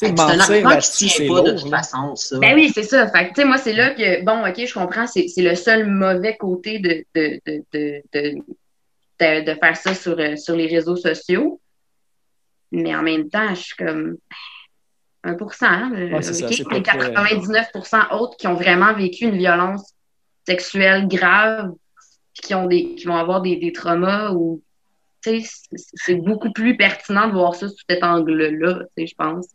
B: C'est un argument qui tient pas de toute façon, ça.
C: Ben oui, c'est ça. Fait que, tu sais, moi, c'est là que, bon, OK, je comprends, c'est c'est le seul mauvais côté de, de, de, de, de, de- de faire ça sur, euh, sur les réseaux sociaux. Mais en même temps, je suis comme 1 hein, euh,
D: Ouais, ça,
C: Les
D: très-
C: 99 autres qui ont vraiment vécu une violence sexuelle grave, qui, ont des, qui vont avoir des, des traumas ou. Tu sais, c'est- beaucoup plus pertinent de voir ça sous cet angle-là, tu sais, je pense.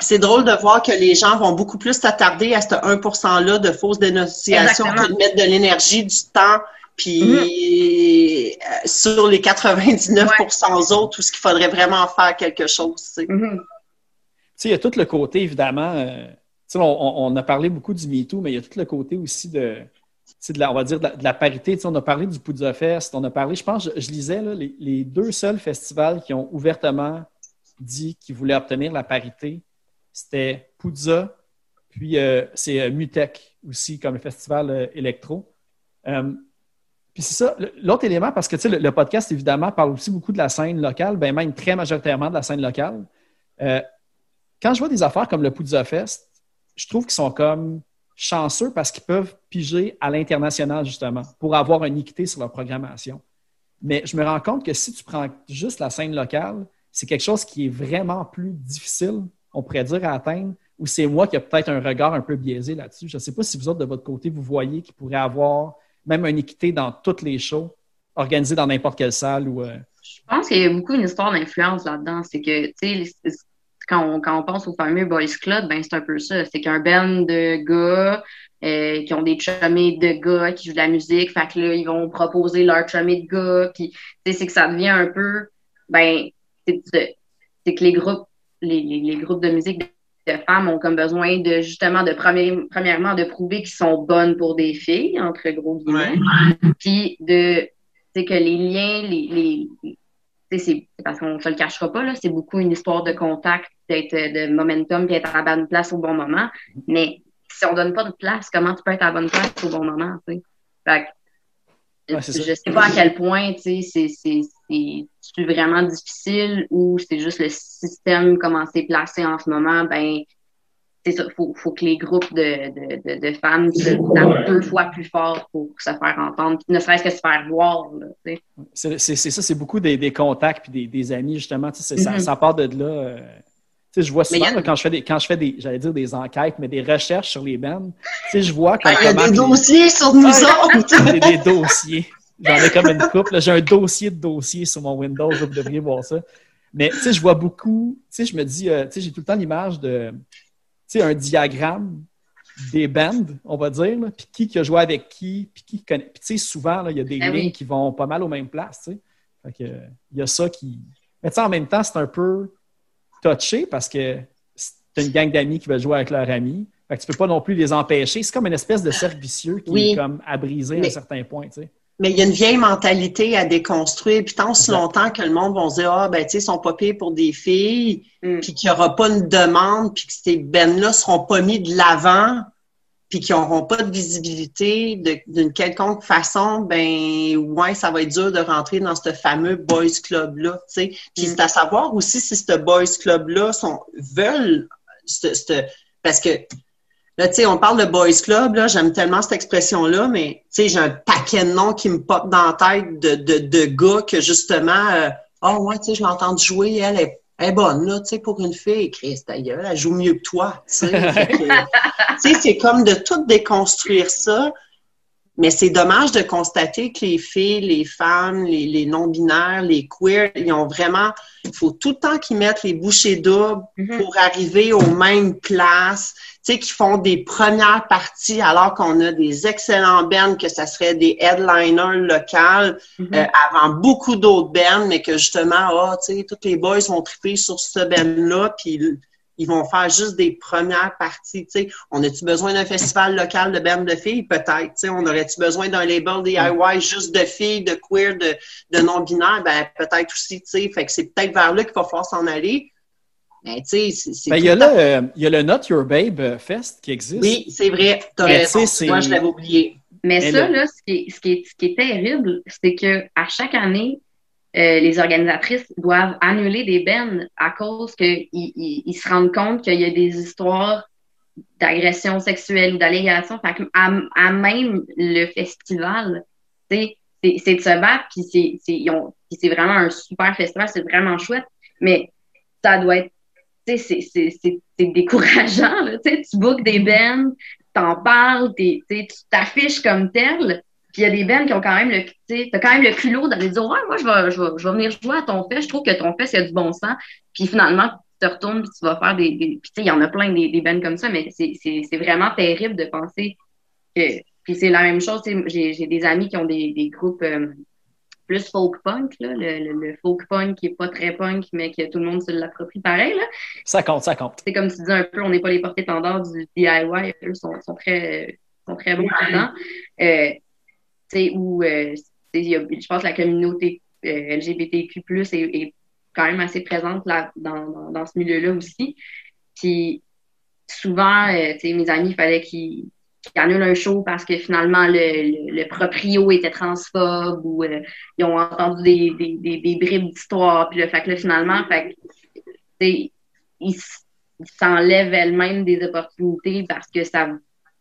B: C'est drôle de voir que les gens vont beaucoup plus s'attarder à ce 1%-là de fausses dénonciations
C: Exactement.
B: que de mettre de l'énergie, du temps, puis euh, sur les 99% autres, tout ce qu'il faudrait vraiment faire quelque chose. tu sais.
C: Mhm.
D: Tu sais, il y a tout le côté, évidemment. euh, tu sais, on, on- a parlé beaucoup du MeToo, mais il y a tout le côté aussi de, de la, on va dire, de la, de la parité. Tu sais, on a parlé du Poudza Fest, on a parlé, je pense, je, je lisais, là, les, les deux seuls festivals qui ont ouvertement dit qu'ils voulaient obtenir la parité, c'était Poudza, puis euh, c'est euh, Mutec aussi, comme le festival euh, électro. Euh, puis c'est ça, l'autre élément, parce que le, le podcast, évidemment, parle aussi beaucoup de la scène locale, ben même très majoritairement de la scène locale. Quand je vois des affaires comme le Poudza Fest, je trouve qu'ils sont comme chanceux parce qu'ils peuvent piger à l'international, justement, pour avoir une équité sur leur programmation. Mais je me rends compte que si tu prends juste la scène locale, c'est quelque chose qui est vraiment plus difficile, on pourrait dire, à atteindre, ou c'est moi qui ai peut-être un regard un peu biaisé là-dessus. Je ne sais pas si vous autres, de votre côté, vous voyez qu'il pourrait avoir même une équité dans toutes les shows, organisées dans n'importe quelle salle ou. euh,
C: Je pense qu'il y a beaucoup une histoire d'influence là-dedans. C'est que, tu sais, quand on, quand on pense au fameux Boys Club, ben c'est un peu ça. C'est qu'un band de gars euh, qui ont des chummés de gars qui jouent de la musique, fait que là, ils vont proposer leur chummé de gars, puis c'est que ça devient un peu, ben, c'est que les groupes, les, groupes de musique de femmes ont comme besoin de, justement, de premier- premièrement, de prouver qu'ils sont bonnes pour des filles, entre gros guillemets, puis de, sais, que les liens, les, les, c'est c'est parce qu'on se le cachera pas, là, c'est beaucoup une histoire de contact, d'être de momentum, puis être à la bonne place au bon moment. Mais si on donne pas de place, comment tu peux être à la bonne place au bon moment, tu sais? Fait
D: Ouais,
C: je sais pas à quel point, tu sais, c'est- c'est c'est- c'est vraiment difficile ou c'est juste le système, comment c'est placé en ce moment, ben, c'est ça, faut, faut que les groupes de, de, de, de femmes se tapent deux fois plus fort pour se faire entendre, ne serait-ce que se faire voir.
D: C'est ça, c'est beaucoup des, des contacts puis des, des amis, justement. Tu sais, c'est- ça, ça part de là. euh, sais, je vois souvent,
B: a-
D: là, quand je fais des, quand je fais des, j'allais dire des enquêtes, mais des recherches sur les bands, tu sais, je vois comme
B: Ah, il y a des
D: les-
B: dossiers sur nous autres!
D: des, des dossiers. J'en ai comme une couple. J'ai un dossier de dossiers sur mon Windows. vous devriez voir ça. Mais tu sais, je vois beaucoup. Tu sais, je me dis, euh, tu sais, j'ai tout le temps l'image de, tu sais, un diagramme des bands, on va dire, puis qui qui a joué avec qui, puis qui connaît. Puis tu sais, souvent, il y a des
C: Ah oui.
D: lignes qui vont pas mal aux mêmes places, tu sais. Fait que, il y a ça qui... Mais tu sais, en même temps, c'est un peu touché parce que c'est une gang d'amis qui veulent jouer avec leurs amis. Fait que tu peux pas non plus les empêcher. C'est comme une espèce de cercle vicieux qui
B: Oui.
D: est comme à briser à un certain point, tu sais.
B: Mais il y a une vieille mentalité à déconstruire. Puis tant aussi
D: Exact.
B: longtemps que le monde va se dire Ah, ben, tu sais, ils sont pas payés pour des filles,
C: Mm.
B: puis qu'il n'y aura pas une demande, puis que ces bennes-là seront pas mis de l'avant, puis qu'ils n'auront pas de visibilité d'une quelconque façon, ben, ouais, ça va être dur de rentrer dans ce fameux boys club-là, tu sais. Puis
C: Mm.
B: c'est à savoir aussi si ce boys club-là sont, veulent, ce- ce- parce que Là, tu sais, on parle de boys club, là, j'aime tellement cette expression-là, mais tu sais, j'ai un paquet de noms qui me pop dans la tête de, de, de gars que justement, euh, ah ouais, tu sais, je l'ai entendu jouer, elle est, est bonne, là, tu sais, pour une fille, Chris, gueule, elle joue mieux que toi, Tu sais, c'est comme de tout déconstruire ça, mais c'est dommage de constater que les filles, les femmes, les, les non-binaires, les queers, ils ont vraiment, il faut tout le temps qu'ils mettent les bouchées doubles
C: Mhm.
B: pour arriver aux mêmes places, tu sais, qui font des premières parties alors qu'on a des excellents bands, que ça serait des headliners locales
C: Mhm.
B: euh, avant beaucoup d'autres bands, mais que justement, ah, tu sais, tous les boys vont triper sur ce band-là, puis ils vont faire juste des premières parties, tu sais. On a-tu besoin d'un festival local de bandes de filles? Peut-être, tu sais. On aurait-tu besoin d'un label DIY juste de filles, de queer, de, de non-binaires? Ben, peut-être aussi, tu sais. Fait que c'est peut-être vers là qu'il va falloir s'en aller. Ben, tu sais, c'est-
D: Ben, il, y a
B: le
D: euh, il y a le Not Your Babe Fest qui existe.
B: Oui, c'est vrai. T'as raison. Moi, je l'avais oublié.
C: Mais
D: Mais
C: ça,
D: le-
C: là, ce qui est, ce qui est, ce qui est terrible, c'est que à chaque année, euh, les organisatrices doivent annuler des bennes à cause qu'ils ils, ils se rendent compte qu'il y a des histoires d'agression sexuelle ou d'allégation. À, à même le festival, c'est de se battre, puis c'est vraiment un super festival, c'est vraiment chouette, mais ça doit être, c'est- décourageant, là, tu bookes des bennes, t'en parles, tu t'affiches comme tel, puis il y a des bennes qui ont quand même le, tu sais, t'as quand même le culot d'aller dire, ouais, moi, je vais, je vais, je vais venir jouer à ton fest, je trouve que ton y a du bon sens, puis finalement, tu te retournes, puis tu vas faire des, des- puis tu sais, il y en a plein des, des bennes comme ça, mais c'est, c'est, c'est vraiment terrible de penser que, puis c'est la même chose, tu sais, j'ai, j'ai des amis qui ont des, des groupes euh, plus folk punk, là, le, le, le folk punk qui est pas très punk, mais que tout le monde se l'approprie pareil, là.
D: Ça compte, ça compte.
C: C'est comme tu dis un peu, on n'est pas les porte-étendards du DIY, eux sont, sont très, sont très bons là-dedans. Euh, où, euh, je pense que la communauté euh, LGBTQ+, est, quand même assez présente là, dans, dans, ce milieu-là aussi. Puis souvent, euh, mes amis, il fallait qu'ils qu'ils annulent un show parce que finalement, le, le, le proprio était transphobe ou ils ont entendu des, des, des, bribes d'histoire. Puis là, fait que là, finalement, fait que, ils s'enlèvent elles-mêmes des opportunités parce que ça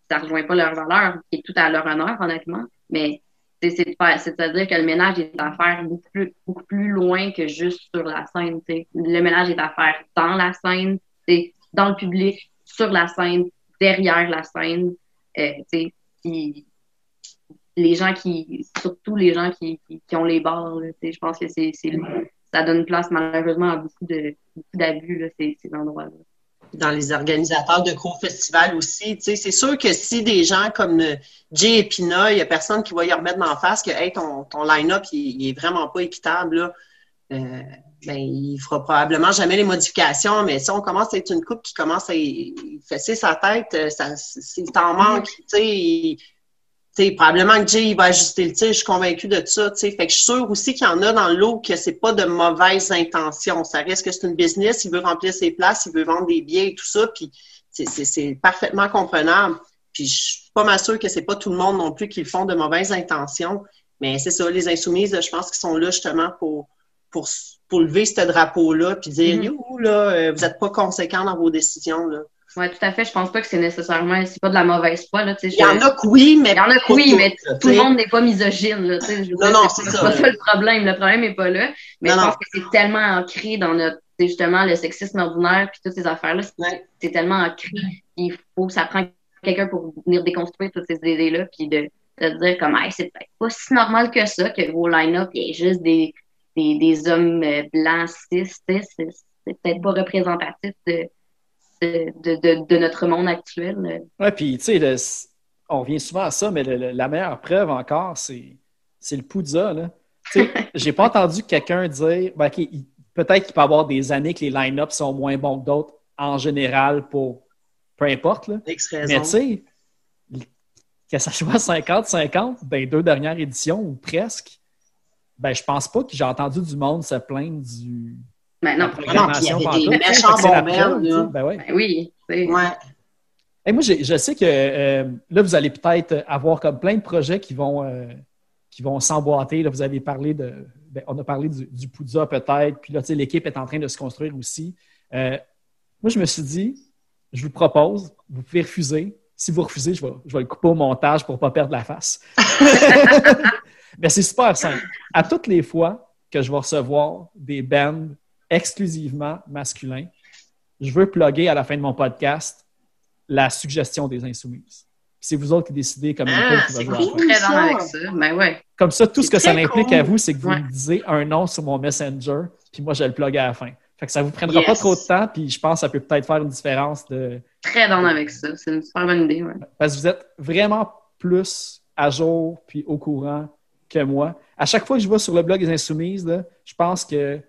C: ça rejoint pas leur valeur, qui est tout à leur honneur, honnêtement. Mais c'est-à-dire que le ménage est à faire beaucoup plus, beaucoup plus loin que juste sur la scène. tu sais. Le ménage est à faire dans la scène, dans le public, sur la scène, derrière la scène. Euh, puis les gens qui, surtout les gens qui, qui, qui ont les bars, je pense que c'est ça donne place malheureusement à beaucoup beaucoup d'abus, là, ces, ces endroits-là.
B: Dans les organisateurs de gros festivals aussi. Tu sais, c'est sûr que si des gens comme euh, Jay et Pina, il n'y a personne qui va y remettre en face que hey, ton, ton line-up, il, il est vraiment pas équitable, là. Euh, ben, il fera probablement jamais les modifications, mais si on commence à être une coupe qui commence à fesser sa tête, euh, ça, s'il t'en manque, tu sais, il- tu sais, probablement que Jay il va ajuster le tir, je suis convaincue de ça. tu sais. Fait que je suis sûre aussi qu'il y en a dans l'eau que c'est pas de mauvaises intentions. Ça reste que c'est une business, il veut remplir ses places, il veut vendre des billets et tout ça, puis c'est- parfaitement comprenable. Puis je suis pas mal sûre que c'est pas tout le monde non plus qui le font de mauvaises intentions. Mais c'est ça, les insoumises, je pense qu'ils sont là justement pour, pour, pour lever ce drapeau-là, puis dire,
C: Mhm.
B: you, là, euh, vous n'êtes pas conséquents dans vos décisions. Là.
C: Ouais, tout à fait. Je pense pas que c'est nécessairement, c'est pas de la mauvaise foi, là.
B: Il y en a que oui, mais
C: Il y en a que oui, mais tout le monde n'est pas misogyne, là, je
B: Non, non,
C: c'est
B: c'est
C: pas,
B: ça,
C: le problème. Le problème n'est pas là. Mais je pense que c'est tellement ancré dans notre, justement, le sexisme ordinaire puis toutes ces affaires-là. c'est- tellement ancré. Il faut, ça prend quelqu'un pour venir déconstruire toutes ces idées-là puis de, dire comme, hey, c'est peut-être pas si normal que ça que vos line-up, il y ait juste des, des, des hommes euh, blancs cis, c'est peut-être pas représentatif de, de, de, de, de notre monde actuel.
D: Ouais, puis tu sais, on revient souvent à ça, mais le- le- la meilleure preuve encore, c'est c'est le Poudza. là. Tu sais, [laughs] j'ai pas entendu quelqu'un dire ben, peut-être qu'il peut y avoir des années que les line-ups sont moins bons que d'autres en général pour peu importe. Là. Mais tu sais, que ça soit 50-50 dans les deux dernières éditions ou presque, ben je pense pas que j'ai entendu du monde se plaindre du
C: Mais
D: la
C: non,
D: programmation
B: non, il y avait des méchants
D: sais.
B: là.
D: Ben ouais.
C: ben oui.
B: Ouais.
D: Et moi, je sais que euh, là, vous allez peut-être avoir comme plein de projets qui vont, euh, qui vont s'emboîter. Là, vous avez parlé de. ben, on a parlé du, du Poudza peut-être, puis là, tu sais, l'équipe est en train de se construire aussi. Euh, moi, je me suis dit, je vous propose, vous pouvez refuser. Si vous refusez, je vais, je vais le couper au montage pour ne pas perdre la face. [laughs] Mais c'est super simple. À toutes les fois que je vais recevoir des bands exclusivement masculins, je veux plugger à la fin de mon podcast la suggestion des insoumises. Puis C'est vous autres qui décidez comme
B: Ah,
D: qui va jouer
B: cool.
C: avec ça. Ben ouais.
D: Comme ça, tout ce que ça implique
B: cool.
D: à vous, c'est que vous
C: Ouais.
D: me disiez un nom sur mon Messenger, puis moi, je le plug à la fin. Fait que ça vous prendra
B: Yes.
D: pas trop de temps, puis je pense que ça peut peut-être faire une différence de.
C: Très dans avec ça. C'est une super bonne idée. Ouais.
D: Parce que vous êtes vraiment plus à jour puis au courant que moi. À chaque fois que je vais sur le blog des Insoumises, là, je pense que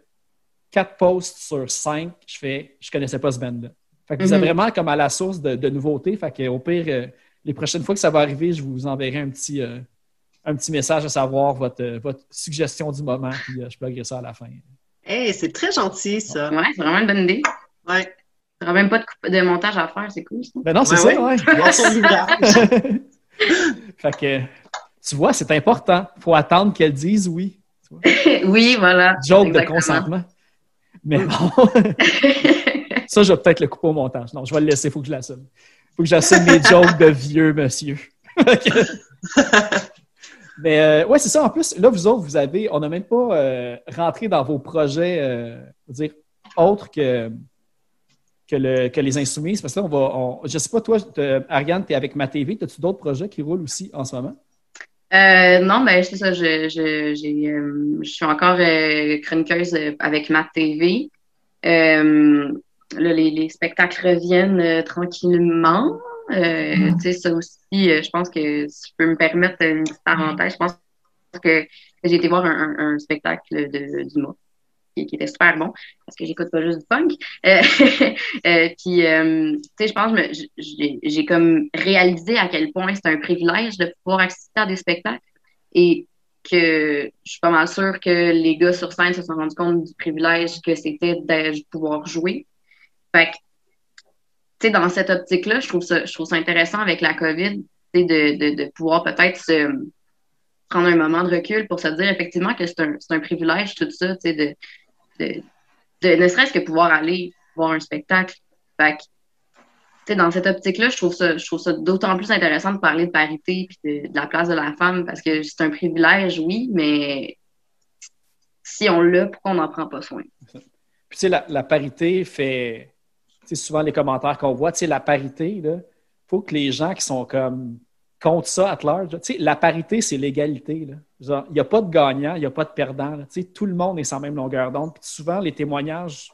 D: quatre posts sur cinq, je fais je connaissais pas ce band-là. Fait que vous êtes
C: Mhm.
D: vraiment comme à la source de, de nouveautés. Fait que au pire, euh, les prochaines fois que ça va arriver, je vous enverrai un petit, euh, un petit message à savoir votre, euh, votre suggestion du moment, puis euh, je pluggerai ça à la fin.
B: Hey, c'est très gentil, ça.
C: Ouais, c'est vraiment une bonne idée.
B: Ouais.
C: Tu n'auras même pas de, montage à faire, c'est cool, ça.
D: Ben non, c'est
B: Ouais,
D: ça, ouais.
B: Voir son [laughs] ouvrage.
D: fait que, tu vois, c'est important. faut attendre qu'elle dise oui. [laughs] Tu vois?
C: oui, voilà.
D: Joke de consentement. Mais bon, [laughs] ça, je vais peut-être le couper au montage. Non, je vais le laisser, il faut que je l'assume. Il faut que j'assume mes jokes de vieux monsieur. [laughs] Mais euh, ouais, c'est ça. En plus, là, vous autres, vous avez, on n'a même pas euh, rentré dans vos projets, euh, dire, autres que, que, le, que les insoumises. Parce que là, on va. on- je sais pas, toi, Ariane, tu es avec ma TV. As-tu d'autres projets qui roulent aussi en ce moment?
C: Euh, non, ben c'est ça. Je, je, j'ai, euh, je suis encore euh, chroniqueuse euh, avec Matt TV. Euh, là, les, les spectacles reviennent euh, tranquillement. Euh, Tu sais, ça aussi, je pense que si je peux me permettre une petite parenthèse, je pense que, que j'ai été voir un, un, un spectacle de, du mois qui, était super bon parce que j'écoute pas juste du punk. Euh, [laughs] euh, puis, euh, tu sais, je pense que j'ai comme réalisé à quel point c'est un privilège de pouvoir assister à des spectacles et que je suis pas mal sûre que les gars sur scène se sont rendus compte du privilège que c'était de pouvoir jouer. Fait que, tu sais, dans cette optique-là, je trouve ça, ça intéressant avec la COVID, de, de, de pouvoir peut-être se prendre un moment de recul pour se dire effectivement que c'est un, un privilège, tout ça, tu sais, de, ne serait-ce que pouvoir aller voir un spectacle. Fait que, dans cette optique-là, je trouve ça, ça d'autant plus intéressant de parler de parité et de, la place de la femme parce que c'est un privilège, oui, mais si on l'a, pourquoi on n'en prend pas soin?
D: Puis, tu sais, la, la parité fait. Souvent, les commentaires qu'on voit, tu sais, la parité, il faut que les gens qui sont comme contre ça, at large, tu sais, la parité, c'est l'égalité. Il n'y a pas de gagnant, il n'y a pas de perdant. Tu sais, tout le monde est la même longueur d'onde. Puis souvent, les témoignages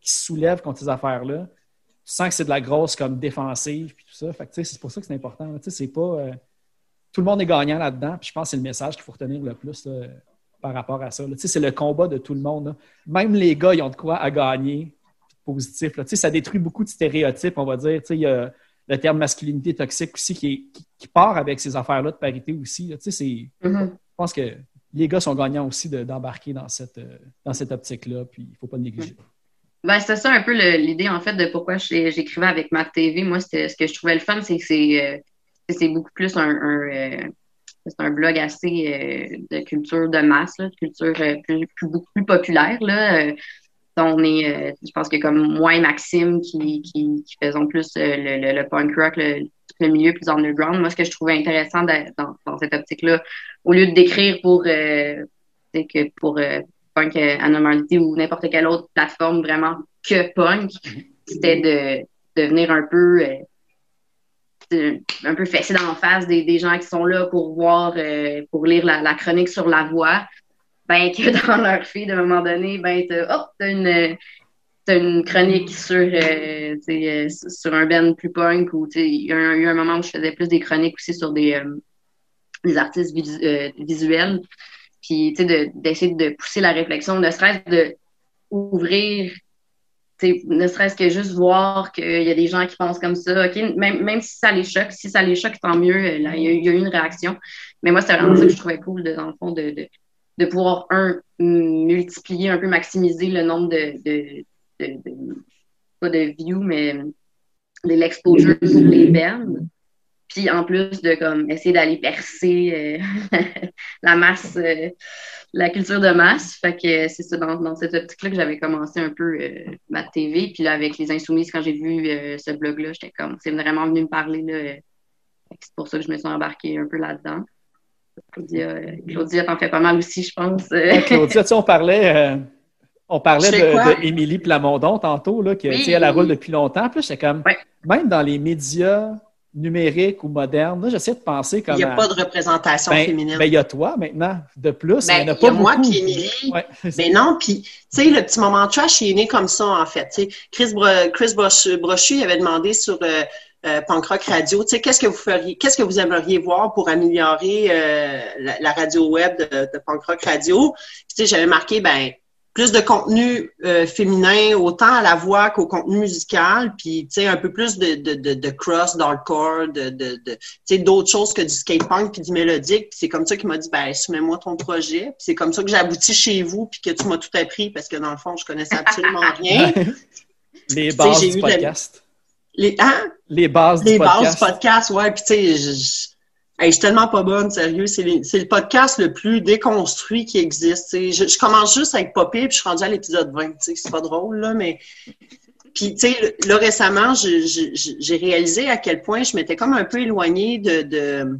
D: qui soulèvent contre ces affaires-là, tu sens que c'est de la grosse comme défensive, puis tout ça. Fait tu sais, c'est pour ça que c'est important. Tu sais, c'est pas. euh, tout le monde est gagnant là-dedans. Puis je pense que c'est le message qu'il faut retenir le plus par rapport à ça. Tu sais, c'est le combat de tout le monde. Même les gars, ils ont de quoi à gagner positif. Tu sais, ça détruit beaucoup de stéréotypes, on va dire. Tu sais, le terme masculinité toxique aussi qui, est- qui- qui part avec ces affaires-là de parité aussi. là. Tu sais,
C: Mhm.
D: je pense que les gars sont gagnants aussi de- d'embarquer dans cette, dans cette optique-là, puis il ne faut pas le négliger.
C: Ben, c'était ça un peu l'idée, en fait, de pourquoi j'écrivais avec ma TV. Moi, c'était ce que je trouvais le fun, c'est que c'est euh, beaucoup plus un, un, euh, un blog assez euh, de culture de masse, là, de culture plus, plus, beaucoup plus populaire. Là. On est, euh, je pense que comme moi et Maxime qui, qui, qui faisons plus euh, le, le, le punk rock, le, le milieu plus underground, moi, ce que je trouvais intéressant de- dans, dans cette optique-là, au lieu de décrire pour, euh, que pour Punk Anomality ou n'importe quelle autre plateforme vraiment que Punk, c'était de, de venir un peu un peu fessé dans la face des, des gens qui sont là pour voir, pour lire la, la chronique sur la voix, ben [laughs] que dans leur feed, à un moment donné, ben t'as, oh, t'as une, une chronique sur, euh, euh, sur un band plus punk ou il y a eu un moment où je faisais plus des chroniques aussi sur des, euh, des artistes visu- visuels. Puis, tu sais, de- d'essayer de pousser la réflexion, ne serait-ce de ouvrir, ne serait-ce que juste voir qu'il y a des gens qui pensent comme ça. OK, même, même si ça les choque, si ça les choque, tant mieux. Il, y a, eu une réaction. Mais moi, c'était vraiment ça que je trouvais cool, dans le fond, de, de pouvoir, un, multiplier, un peu maximiser le nombre de, de, de, de- pas de views, mais de l'exposure pour les bands. Puis en plus de comme essayer d'aller percer euh, [laughs] la masse, euh, la culture de masse. Fait que c'est ça, dans, dans cette optique-là que j'avais commencé un peu euh, ma TV. Puis là, avec les Insoumises, quand j'ai vu euh, ce blog-là, j'étais comme, c'est vraiment venu me parler. Là, c'est pour ça que je me suis embarquée un peu là-dedans. Claudia, euh, Claudia t'en fais pas mal aussi, je pense.
D: Ouais, Claudia, tu sais, on parlait, euh, on parlait de, de Émilie Plamondon tantôt, là, que,
C: Oui.
D: tu sais, elle roule depuis longtemps. Puis j'étais comme,
C: Ouais.
D: même dans les médias numériques ou modernes, là, j'essaie de penser comme.
B: Il n'y a
D: à-
B: pas de représentation
D: ben,
B: féminine.
D: ben, il y a toi maintenant, de plus.
B: Ben,
D: il y en a
B: il y
D: pas
B: a moi puis Émilie.
D: Ouais. [laughs]
B: Ben non, puis, tu sais, le petit moment trash, il est né comme ça, en fait. Chris, Bro- Chris Brochu, Brochu, il avait demandé sur euh, euh, Punk Rock Radio, tu sais, qu'est-ce que vous feriez, qu'est-ce que vous aimeriez voir pour améliorer euh, la, la radio web de, de Punk Rock Radio? Puis, tu sais, j'avais marqué, ben, plus de contenu euh, féminin, autant à la voix qu'au contenu musical, puis, tu sais, un peu plus de, de, de, de cross, d'hardcore, de, de, de tu sais, d'autres choses que du skate punk puis du mélodique. Puis c'est comme ça qu'il m'a dit, ben, soumets-moi ton projet. Puis c'est comme ça que j'ai abouti chez vous puis que tu m'as tout appris parce que dans le fond, je connaissais absolument [laughs] rien.
D: Les bases
B: j'ai
D: du podcast.
B: Les, hein?
D: Les bases
B: Les
D: du
B: bases
D: podcast.
B: du podcast, ouais. Puis, tu sais, je, je, hey, je suis tellement pas bonne, sérieux. C'est les- le podcast le plus déconstruit qui existe. tu sais. Je, je commence juste avec Poppy, puis je suis rendue à l'épisode 20. tu sais, C'est pas drôle, là, mais. Puis, tu sais, là, récemment, j'ai réalisé à quel point je m'étais comme un peu éloignée de, de,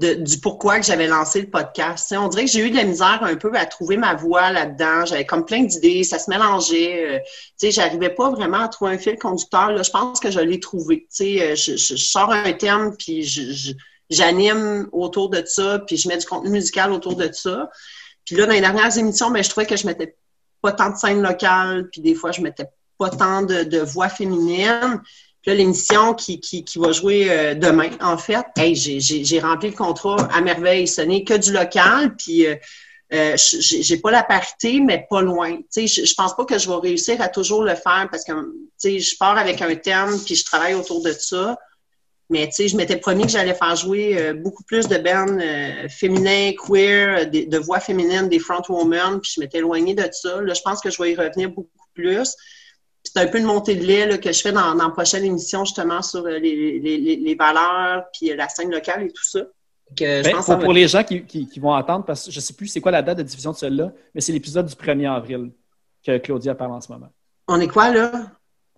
B: du pourquoi que j'avais lancé le podcast. On dirait que j'ai eu de la misère un peu à trouver ma voix là-dedans. J'avais comme plein d'idées, ça se mélangeait. euh, sais, j'arrivais pas vraiment à trouver un fil conducteur. Là, je pense que je l'ai trouvé. Tu sais, euh, je, je- sors un thème, puis j'anime autour de ça, puis je mets du contenu musical autour de ça. Puis là, dans les dernières émissions, ben, je trouvais que je mettais pas tant de scènes locales, puis des fois, je mettais pas tant de, de voix féminines. Puis là, l'émission qui, qui, va jouer euh, demain, en fait, hey, j'ai- rempli le contrat à merveille. Ce n'est que du local, puis euh, euh, j'ai pas la parité, mais pas loin. Tu sais, je, pense pas que je vais réussir à toujours le faire parce que, tu sais, je pars avec un thème, puis je travaille autour de ça. Mais tu sais, je m'étais promis que j'allais faire jouer euh, beaucoup plus de bands féminins, queer, de voix féminines, des frontwomen, puis je m'étais éloignée de ça. Là, je pense que je vais y revenir beaucoup plus. C'est un peu une montée de lait là, que je fais dans, dans la prochaine émission, justement, sur euh, les, les, les, les valeurs, puis euh, la scène locale et tout ça. Que
D: Ben,
B: que
D: pour, les gens qui, qui- qui vont attendre, parce que je ne sais plus c'est quoi la date de diffusion de celui-là, mais c'est l'épisode du 1er avril que Claudia parle en ce moment.
B: On est quoi, là?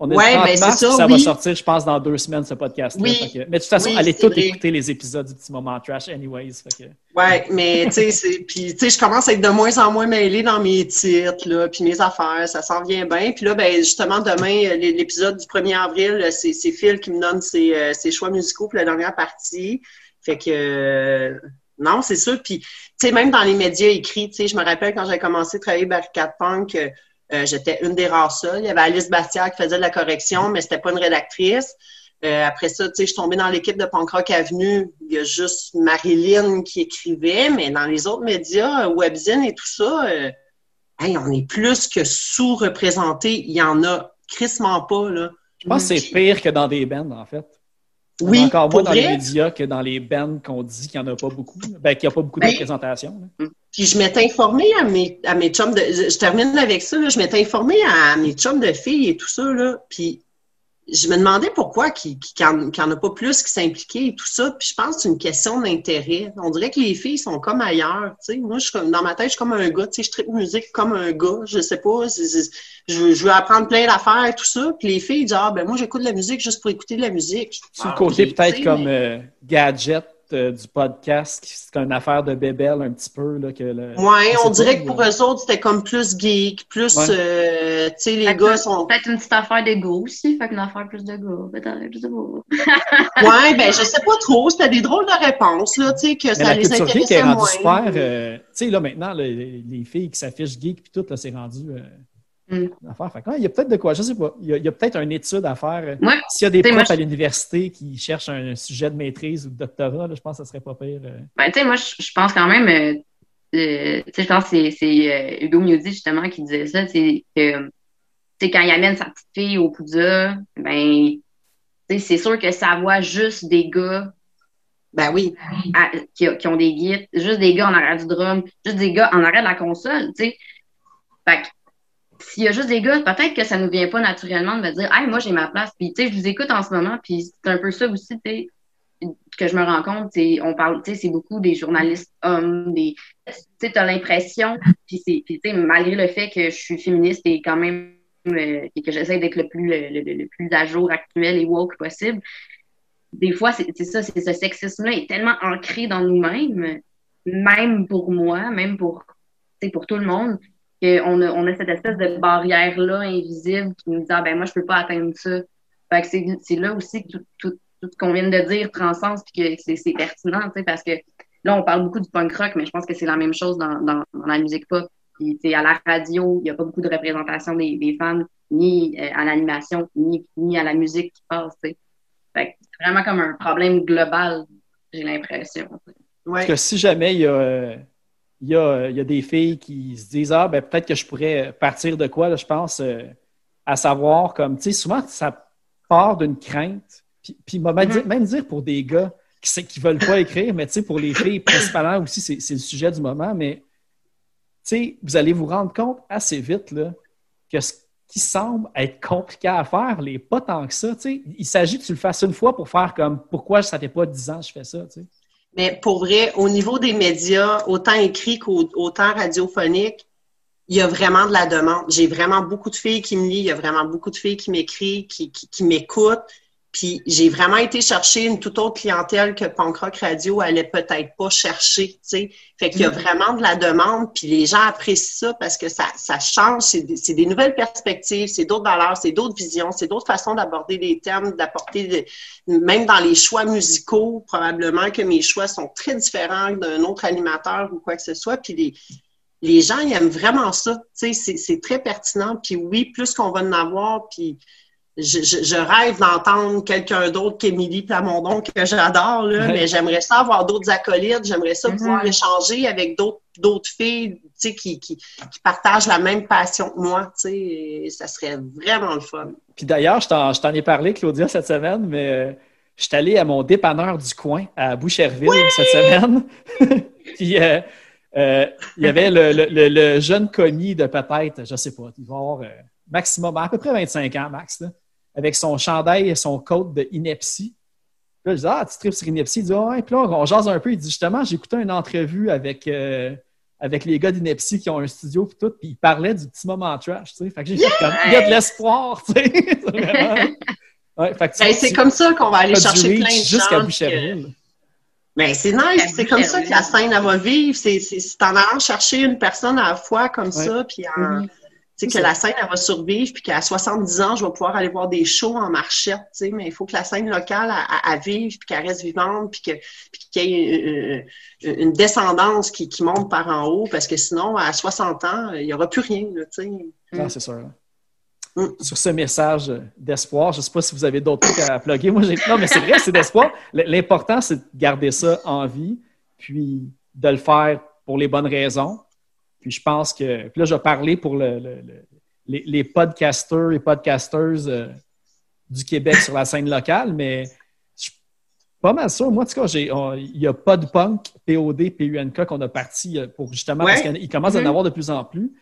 D: On est
B: Ouais,
D: le 30
B: ben, ça, oui.
D: va sortir, je pense, dans deux semaines, ce podcast-là.
B: Oui.
D: Que- mais de toute façon,
B: Oui,
D: allez
B: vrai.
D: écouter les épisodes du petit moment trash anyways. Fait que-
B: Ouais, mais tu sais, puis je commence à être de moins en moins mêlée dans mes titres, là, puis mes affaires, ça s'en vient bien. Puis là, ben justement, demain, euh, l'é- l'épisode du 1er avril, euh, c'est Phil qui me donne ses, euh, ses choix musicaux pour la dernière partie. Fait que euh, non, c'est sûr. Puis tu sais, même dans les médias écrits, tu sais, je me rappelle quand j'ai commencé à travailler Barricade Punk, euh, j'étais une des rares seules. Il y avait Alice Bastière qui faisait de la correction, mais c'était pas une rédactrice. Euh, après ça, tu sais, je suis tombée dans l'équipe de Punk Rock Avenue. Il y a juste Marilyn qui écrivait, mais dans les autres médias, euh, Webzine et tout ça, euh, hey, on est plus que sous-représenté. Il y en a crissement pas, là.
D: Je pense que c'est pire que dans des bands, en fait.
B: Oui,
D: encore moins dans les médias que dans les bands qu'on dit qu'il n'y en a pas beaucoup. Ben, qu'il n'y a pas beaucoup de
B: Ben,
D: représentation. là.
B: Puis je m'étais informée à mes, à mes chums de. Je, termine avec ça, là, je m'étais informée à mes chums de filles et tout ça, là. Puis je me demandais pourquoi qu'il n'y en, en a pas plus qui s'impliquaient et tout ça. Puis je pense que c'est une question d'intérêt. On dirait que les filles sont comme ailleurs. Tu sais. Moi, je dans ma tête, je suis comme un gars. Tu sais, je tripe musique comme un gars. Je sais pas. c'est- c'est- je, veux- je veux apprendre plein d'affaires et tout ça. Puis les filles disent, ah, ben moi, j'écoute de la musique juste pour écouter de la musique.
D: Sur le côté peut-être comme euh, gadget du podcast, c'est une affaire de bébelle un petit peu. Là, que le,
B: Ouais, on dirait que pour eux autres, c'était comme plus geek, plus,
D: Ouais.
B: euh, tu sais, les
C: Fait
B: gars sont...
C: Peut-être une petite affaire de go aussi, fait qu'une affaire plus de go, peut-être, je sais pas.
B: Ouais, ben je sais pas trop. C'était des drôles de réponses, là, tu sais, que
D: Mais
B: ça
D: la
B: les
D: culture geek est
B: intéressait moins.
D: super. euh, tu sais, là, maintenant, là, les, les filles qui s'affichent geek puis tout, là, c'est rendu euh,
C: Mm.
D: Fait que, ouais, il y a peut-être de quoi, je sais pas. Il y a, peut-être une étude à faire. euh,
C: Ouais.
D: S'il y a des profs
C: moi,
D: à l'université qui cherchent un sujet de maîtrise ou de doctorat, là, je pense que ça serait pas pire. euh.
C: Ben, tu sais, moi, je, je pense quand même, euh, euh, tu sais, je pense que c'est, c'est euh, Hugo Miodi, justement, qui disait ça, c'est que, quand il amène sa petite fille au Poudja, ben, tu sais, c'est sûr que ça voit juste des gars
B: Ben oui.
C: à- qui, qui ont des guides, juste des gars en arrière du drum, juste des gars en arrière de la console, tu sais. Fait que, s'il y a juste des gars, peut-être que ça nous vient pas naturellement de me dire, hey, moi, j'ai ma place. Puis, tu sais, je vous écoute en ce moment, puis c'est un peu ça aussi, tu sais, que je me rends compte, on parle, tu sais, c'est beaucoup des journalistes hommes, des, tu sais, l'impression, puis c'est, tu sais, malgré le fait que je suis féministe et quand même, euh, et que j'essaie d'être le plus, le, le- plus à jour, actuel et woke possible, des fois, c'est ça, c'est ce sexisme-là est tellement ancré dans nous-mêmes, même pour moi, même pour, pour tout le monde, qu'on a, on a cette espèce de barrière-là invisible qui nous dit, ah ben moi, je peux pas atteindre ça. Fait que c'est c'est là aussi que tout, tout, tout ce qu'on vient de dire transcende puis que c'est c'est pertinent, tu sais, parce que là, on parle beaucoup du punk rock, mais je pense que c'est la même chose dans, dans, dans la musique pop. Puis, tu sais, à la radio, il n'y a pas beaucoup de représentation des, des femmes, ni euh, à l'animation, ni, ni à la musique qui passe, tu sais. Fait que c'est vraiment comme un problème global, j'ai l'impression.
B: Ouais.
D: Parce que si jamais il y a, euh, il y a, il y a des filles qui se disent Ah, ben peut-être que je pourrais partir de quoi, là, je pense, euh, à savoir, comme, tu sais, souvent, ça part d'une crainte. Puis, puis même,
C: Mhm.
D: dire, même dire pour des gars qui ne veulent pas écrire, mais tu sais, pour les filles, principalement aussi, c'est le sujet du moment, mais tu sais, vous allez vous rendre compte assez vite là, que ce qui semblent être compliqués à faire, les pas tant que ça. tu sais. Il s'agit que tu le fasses une fois pour faire comme pourquoi ça fait pas 10 ans que je fais ça. tu sais.
B: Mais pour vrai, au niveau des médias, autant écrit qu'autant radiophonique, il y a vraiment de la demande. J'ai vraiment beaucoup de filles qui me lisent, il y a vraiment beaucoup de filles qui m'écrivent, qui m'écoutent. Puis j'ai vraiment été chercher une toute autre clientèle que Punk Rock Radio allait peut-être pas chercher, tu sais. Fait qu'il y a vraiment de la demande, puis les gens apprécient ça parce que ça, ça change, c'est des, nouvelles perspectives, c'est d'autres valeurs, c'est d'autres visions, c'est d'autres façons d'aborder les thèmes, d'apporter, même dans les choix musicaux, probablement que mes choix sont très différents d'un autre animateur ou quoi que ce soit, puis les, les gens, ils aiment vraiment ça, tu sais, c'est, c'est très pertinent, puis oui, plus qu'on va en avoir, puis je, je- je rêve d'entendre quelqu'un d'autre qu'Émilie Plamondon que j'adore, là,
D: Ouais.
B: mais j'aimerais ça avoir d'autres acolytes, j'aimerais ça
C: Mhm.
B: pouvoir échanger avec d'autres d'autres filles tu sais, qui, qui, qui partagent la même passion que moi. tu sais, et ça serait vraiment le fun.
D: Puis d'ailleurs, je t'en, je t'en ai parlé, Claudia, cette semaine, mais euh, je suis allé à mon dépanneur du coin à Boucherville cette semaine. [laughs] Puis euh, euh, il y avait le, le- le- le jeune commis de peut-être, je sais pas, il va avoir euh, maximum, à peu près 25 ans, max, là, avec son chandail et son coat de. Puis Là, je dis, ah, tu tripes sur Inepsi? Il dit, ah, ouais. Puis là, on jase un peu. Il dit, justement, j'ai écouté une entrevue avec, euh, avec les gars d'Inepsi qui ont un studio, puis tout, puis ils parlaient du petit moment trash, tu sais. Fait que j'ai fait comme, il y a de l'espoir, tu sais. [laughs] C'est vraiment- Ouais, fait que tu-
B: Ben, c'est
D: tu-
B: comme ça qu'on va aller chercher plein de gens.
D: jusqu'à
B: que-
D: Boucherville.
B: Ben, c'est nice, c'est comme ça que la scène elle va vivre. C'est c'est- c'est en allant chercher une personne à la fois comme ça, puis en-
C: Mhm.
B: sais,
D: C'est
B: que
D: ça.
B: la scène elle va survivre, puis qu'à 70 ans, je vais pouvoir aller voir des shows en marchette, tu sais, mais il faut que la scène locale elle vive, puis qu'elle reste vivante, puis que- puis qu'il y ait une, descendance qui, qui monte par en haut, parce que sinon, à 60 ans, il n'y aura plus rien, tu sais.
D: Non, c'est sûr.
B: Mm.
D: Sur ce message d'espoir, je ne sais pas si vous avez d'autres trucs à plugger. Moi, j'ai... Non, mais c'est vrai, c'est d'espoir. L'important, c'est de garder ça en vie, puis de le faire pour les bonnes raisons. Puis je pense que. Puis là, je vais parler pour le- le- le- les, les podcasters et podcasteuses euh, du Québec sur la scène locale, mais je suis pas mal sûr. Moi, en tout cas, il y a Podpunk, POD, PUNK qu'on a parti euh, pour justement,
B: Ouais.
D: parce qu'il commence à en
C: Mhm.
D: avoir de plus en plus.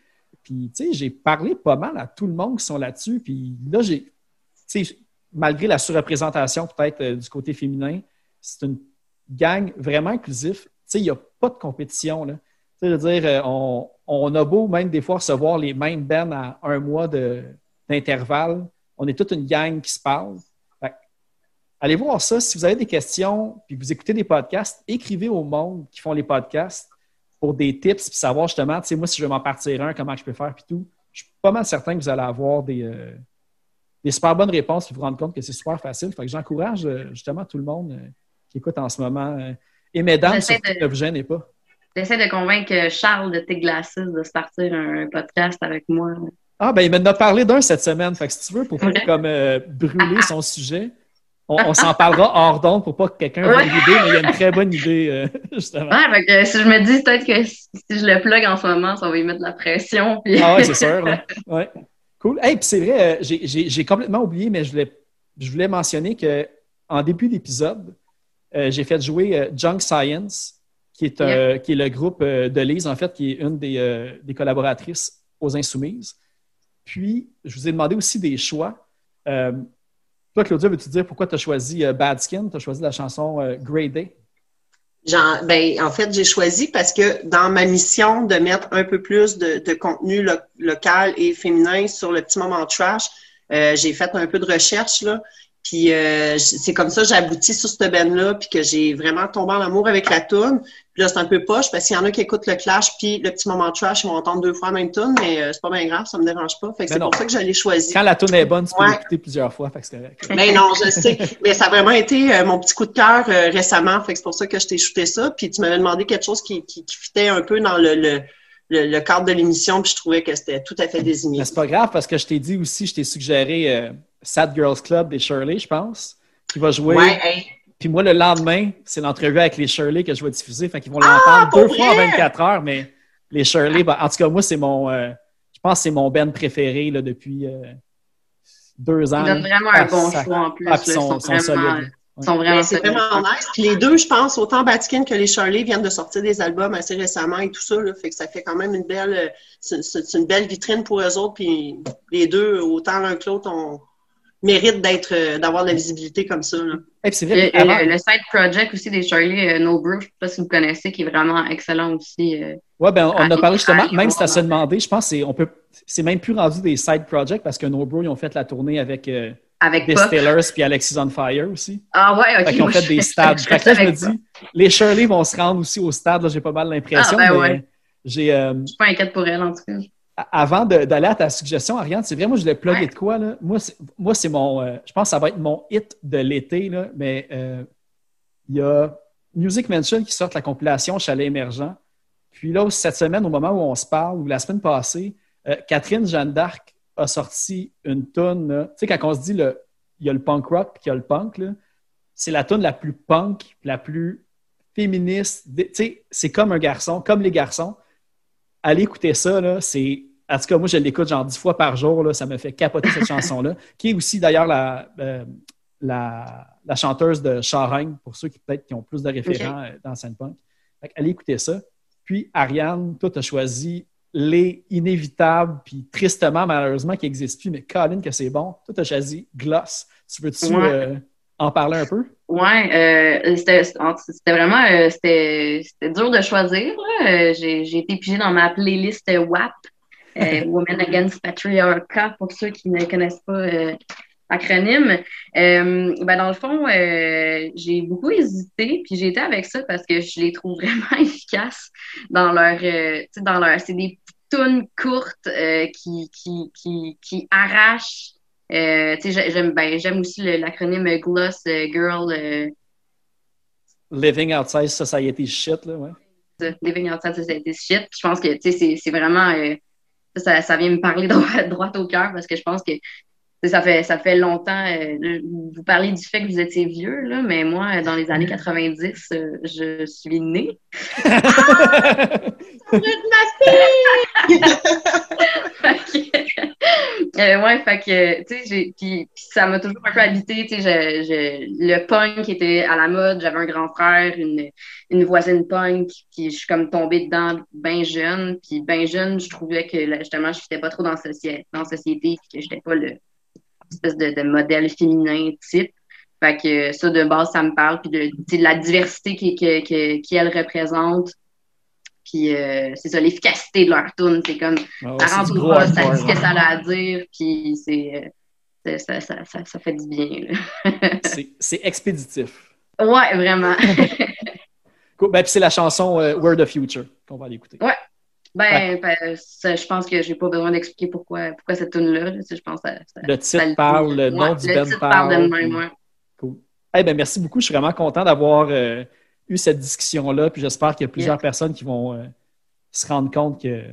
D: Puis, tu sais, j'ai parlé pas mal à tout le monde qui sont là-dessus. Puis là, j'ai, tu sais, malgré la surreprésentation peut-être euh, du côté féminin, c'est une gang vraiment inclusif. Tu sais, il n'y a pas de compétition, là. Tu sais, je veux dire, euh, on, on a beau même des fois recevoir les mêmes bands à un mois d'intervalle. On est toute une gang qui se parle. Fait allez voir ça. Si vous avez des questions, puis vous écoutez des podcasts, écrivez au monde qui font les podcasts pour des tips, puis savoir justement, tu sais, moi, si je veux m'en partir un, comment je peux faire, puis tout. Je suis pas mal certain que vous allez avoir des, euh, des super bonnes réponses, puis vous rendre compte que c'est super facile. Fait que j'encourage euh, justement tout le monde euh, qui écoute en ce moment. et mesdames, surtout,
C: de-
D: ne vous gênez pas.
C: J'essaie de convaincre Charles de Glasses de se partir un podcast avec moi.
D: Ah, ben, il m'en a parlé d'un cette semaine. Fait que si tu veux, pour pas
C: Ok.
D: comme euh, brûler son sujet, on, on s'en parlera hors d'onde pour pas que quelqu'un ait
C: Ouais.
D: une idée, mais il y a une très bonne idée, euh, [laughs] justement.
C: Ouais, fait que si je me dis peut-être que si si je le plug en ce moment, ça va y mettre de la pression. Puis...
D: Ah ouais, c'est sûr. [laughs] Ouais. Cool. Hey, puis c'est vrai, euh, j'ai- complètement oublié, mais je voulais, je voulais mentionner que en début d'épisode, euh, j'ai fait jouer euh, Junk Science, qui est, euh, qui est le groupe euh, de Lise, en fait, qui est une des, euh, des collaboratrices aux Insoumises. Puis, je vous ai demandé aussi des choix. Euh, toi, Claudia, veux-tu dire pourquoi tu as choisi Bad Skin? Tu as choisi la chanson Grey Day?
B: Ben, en fait, j'ai choisi parce que dans ma mission de mettre un peu plus de, de contenu lo- local et féminin sur le petit moment trash, euh, j'ai fait un peu de recherche là. Puis euh, c'est comme ça abouti sur cette band-là, puis que j'ai vraiment tombé en amour avec la tune. Puis là, c'est un peu poche parce qu'il y en a qui écoutent le Clash puis le petit moment trash, ils vont entendre deux fois la même tune, mais euh, c'est pas bien grave, ça me dérange pas. Fait que
D: Ben
B: c'est pour ça que je l'ai choisi.
D: Quand la tune est bonne, tu peux l'écouter plusieurs fois, fait que c'est correct.
B: Ben non, je sais. Mais ça a vraiment été euh, mon petit coup de cœur euh, récemment. Fait que c'est pour ça que je t'ai shooté ça. Puis tu m'avais demandé quelque chose qui, qui, qui fitait un peu dans le, le, le, le cadre de l'émission. Puis je trouvais que c'était tout à fait désigné.
D: Mais c'est pas grave parce que je t'ai dit aussi, je t'ai suggéré euh, Sad Girls Club des Shirley, je pense, qui va jouer.
B: Ouais, hey.
D: Puis moi, le lendemain, c'est l'entrevue avec les Shirley que je vais diffuser. Fait qu'ils vont
B: Ah,
D: l'entendre deux fois en
B: vrai?
D: 24 heures, mais les Shirley, ben, en tout cas, moi, c'est mon. euh, je pense que c'est mon band préféré là, depuis euh, deux ans.
C: Il donne
D: là.
C: vraiment un bon choix en plus.
D: ah,
C: Ils
D: sont-
C: sont
D: sont
C: vraiment,
D: solides.
C: Ils sont vraiment
B: Mais C'est vraiment nice. Puis les deux, je pense, autant Batkin que les Charlie viennent de sortir des albums assez récemment et tout ça. Là, fait que ça fait quand même une belle, c'est une belle vitrine pour eux autres. Puis les deux, autant l'un que l'autre, on mérite d'être, d'avoir de la visibilité comme ça. Là.
D: Et puis c'est
C: Le,
D: vrai,
C: le- le side project aussi des Charlie euh, No Brew, je sais pas si vous connaissez, qui est vraiment excellent aussi. euh.
D: Ouais, ben, on a parlé justement, même si tu as
C: ouais.
D: se demandé, je pense que c'est, on peut, c'est même plus rendu des side projects parce que No Bro, ils ont fait la tournée avec euh,
C: avec
D: Des
C: Puck.
D: Steelers puis Alexis on Fire aussi.
C: Ah ouais, ok.
D: Fait qu'ils ont fait des [laughs] stades.
C: je
D: Fait que là, je me
C: pas.
D: les Shirley vont se rendre aussi au stade, là, j'ai pas mal l'impression.
C: Ah, ben ouais.
D: j'ai, euh,
C: Je suis pas inquiète pour elle, en tout cas.
D: avant d'aller à ta suggestion, Ariane, c'est vrai, moi, je voulais plugger
C: Ouais.
D: de quoi, là? Moi, c'est, moi, c'est mon, euh, je pense que ça va être mon hit de l'été, là, mais euh, il y a Music Mention qui sort la compilation Chalet Émergent. Puis là, cette semaine, au moment où on se parle, ou la semaine passée, Catherine Jeanne d'Arc a sorti une tonne. Tu sais, quand on se dit le, il y a le punk rock puis il y a le punk, c'est la tonne la plus punk, la plus féministe. Tu sais, c'est comme un garçon, comme les garçons. Allez écouter ça, là, c'est. En tout cas, moi, je l'écoute genre dix fois par jour, là, ça me fait capoter cette [laughs] chanson-là, qui est aussi d'ailleurs la, euh, la, la chanteuse de Charaigne, pour ceux qui peut-être qui ont plus de référents euh, dans scène punk. Fait allez écouter ça. Puis, Ariane, toi, tu as choisi les inévitables, puis tristement, malheureusement, qui n'existent plus, mais Colin, que c'est bon. Toi, tu as choisi Gloss. Tu veux-tu
C: Ouais.
D: euh, en parler un peu?
C: Ouais, euh, c'était vraiment euh, c'était dur de choisir. J'ai été pigée dans ma playlist WAP, [laughs] Women Against Patriarchat, pour ceux qui ne connaissent pas l'acronyme. Euh, ben dans le fond, euh, j'ai beaucoup hésité, puis j'ai été avec ça parce que je les trouve [laughs] vraiment efficaces dans leur, euh, dans leur, c'est des tunes courtes qui, qui, qui, qui arrachent. J'aime ben, j'aime aussi l'acronyme Gloss Girl.
D: Living Outside Society Shit, là, ouais.
C: Living Outside Society Shit. Je pense que c'est c'est vraiment ça, ça vient me parler [laughs] droit, droit au cœur parce que je pense que ça fait ça fait longtemps. euh, vous parlez du fait que vous étiez vieux là, mais moi euh, dans les années 90, euh, je suis née. [laughs] [laughs] [laughs] Fait que- Euh, ouais, fait que, tu sais, j'ai, puis, ça m'a toujours un peu habité, tu sais, le punk était à la mode, j'avais un grand frère, une, une voisine punk, puis je suis comme tombée dedans bien jeune, puis bien jeune, je trouvais que, là, justement, je n'étais pas trop dans la société, dans la société, puis que j'étais pas le espèce de, de modèle féminin type. Fait que ça, de base, ça me parle, puis de, la diversité qui, que- que- qui elle représente. Puis euh, c'est ça, l'efficacité de leur tune, c'est comme
D: Ah ouais,
C: ça rentre
D: gros
C: poste, ça dit ce que
D: ouais.
C: ça a à dire, puis c'est, euh, ça, ça, ça, ça fait du bien. [laughs]
D: C'est- C'est expéditif.
C: ouais, vraiment. [laughs] [laughs]
D: Cool. Ben, puis c'est la chanson euh, We're the Future qu'on va aller écouter.
C: Ben, ben, ça, je pense que j'ai pas besoin d'expliquer pourquoi, pourquoi cette tune-là. là. Je pense que ça, ça-
D: Le titre parle, le nom
C: Ouais,
D: du
C: le
D: band
C: titre
D: parle.
C: de
D: puis-
C: même, ouais.
D: Cool. Eh ben, merci beaucoup. Je suis vraiment content d'avoir euh, eu cette discussion-là. Puis j'espère qu'il y a plusieurs
C: Yeah.
D: personnes qui vont euh, se rendre compte que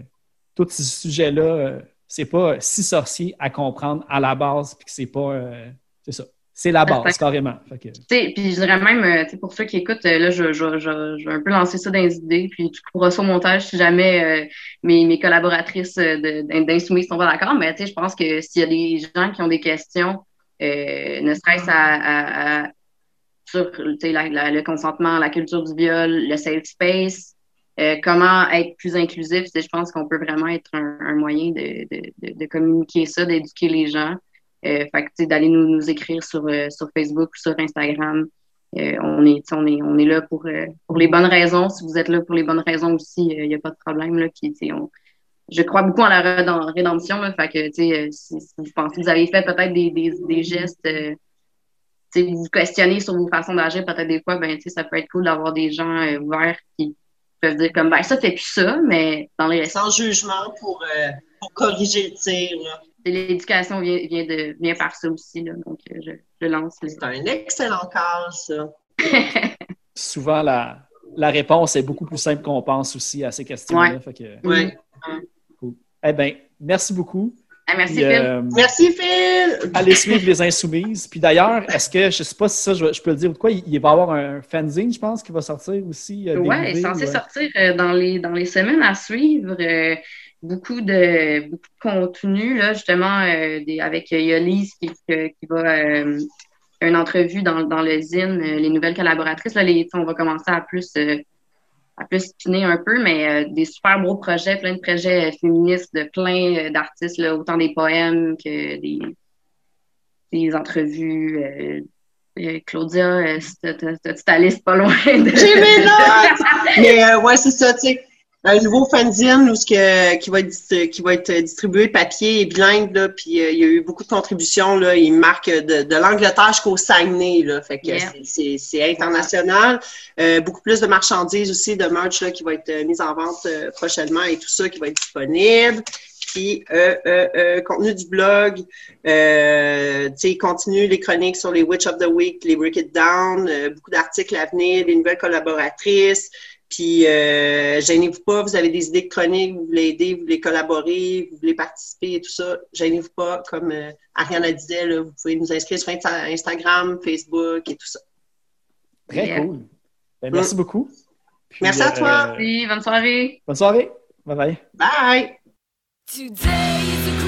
D: tous ces sujets-là, euh, c'est pas si sorcier à comprendre à la base, puis que c'est pas. euh, c'est ça. C'est la base, carrément.
C: Puis je dirais même, euh, pour ceux qui écoutent, euh, là, je, je, je, je vais un peu lancer ça dans les idées, puis tu pourras ça au montage si jamais euh, mes, mes collaboratrices d'Insoumis sont pas d'accord, mais je pense que s'il y a des gens qui ont des questions, euh, ne serait-ce à, à- à- sur la- la- le consentement, la culture du viol, le safe space, euh, comment être plus inclusif, je pense qu'on peut vraiment être un, un moyen de, de, de, de communiquer ça, d'éduquer les gens. Euh, fait que, d'aller nous, nous écrire sur, euh, sur Facebook ou sur Instagram. Euh, on, est, on, est, on est là pour, pour les bonnes raisons. Si vous êtes là pour les bonnes raisons aussi, il n'y a pas de problème. Là, on, je crois beaucoup en la rédem- rédemption. Fait que, si, si vous pensez que vous avez fait peut-être des, des, gestes, vous vous questionnez sur vos façons d'agir, peut-être des fois, ben, ça peut être cool d'avoir des gens ouverts qui peuvent dire comme, ben, ça fait plus ça, mais dans les
B: Sans jugement pour, pour corriger le tir.
C: L'éducation vient, vient, de, vient par ça aussi. Là, donc, euh, je, je lance les...
B: C'est un excellent cas, ça. [laughs]
D: souvent, la, la réponse est beaucoup plus simple qu'on pense aussi à ces questions-là.
C: Ouais.
D: Fait que,
B: Oui.
D: eh ben, merci beaucoup.
C: Ah, merci,
D: Puis,
C: Phil.
D: euh,
B: Merci, Phil!
D: allez suivre les Insoumises. Puis d'ailleurs, est-ce que, je sais pas si ça, je, je peux le dire ou quoi, il, il va y avoir un fanzine, je pense, qui va sortir aussi. euh,
C: Ouais,
D: dérivé,
C: est censé
D: euh,
C: sortir euh, dans les dans les semaines à suivre. Beaucoup de beaucoup de contenu là justement euh, des, avec euh, Yolis qui, qui, va euh, une entrevue dans, dans le zine, euh, les nouvelles collaboratrices. Là, les, on va commencer à plus à plus spinner un peu, mais des super beaux projets, plein de projets féministes de plein d'artistes, autant des poèmes que des, des entrevues. euh, Claudia, euh, t'as- ta liste pas loin de...
B: J'ai mes [laughs] notes! [laughs] Mais euh, ouais, c'est ça, tu sais. Un nouveau fanzine où ce que, qui, va être, qui va être distribué papier et bilingue, là, puis euh, il y a eu beaucoup de contributions, là, il marque de, de l'Angleterre jusqu'au Saguenay, là, fait que
C: Yeah.
B: c'est- international. Euh, beaucoup plus de marchandises aussi, de merch, là, qui va être mise en vente euh, prochainement et tout ça qui va être disponible. Puis, euh, euh, euh, contenu du blog, euh, tu sais, continue les chroniques sur les Witch of the Week, les Break It Down, euh, beaucoup d'articles à venir, des nouvelles collaboratrices. Puis, euh, gênez-vous pas, vous avez des idées de chroniques, vous voulez aider, vous voulez collaborer, vous voulez participer et tout ça. Gênez-vous pas, comme euh, Ariana disait, là, vous pouvez nous inscrire sur Insta- Instagram, Facebook et tout ça.
D: Très
C: Yeah.
D: cool. Ben, merci beaucoup. Puis,
B: Merci à toi.
C: Merci, bonne soirée.
D: bonne soirée. Bye bye.
B: Bye!
A: Today is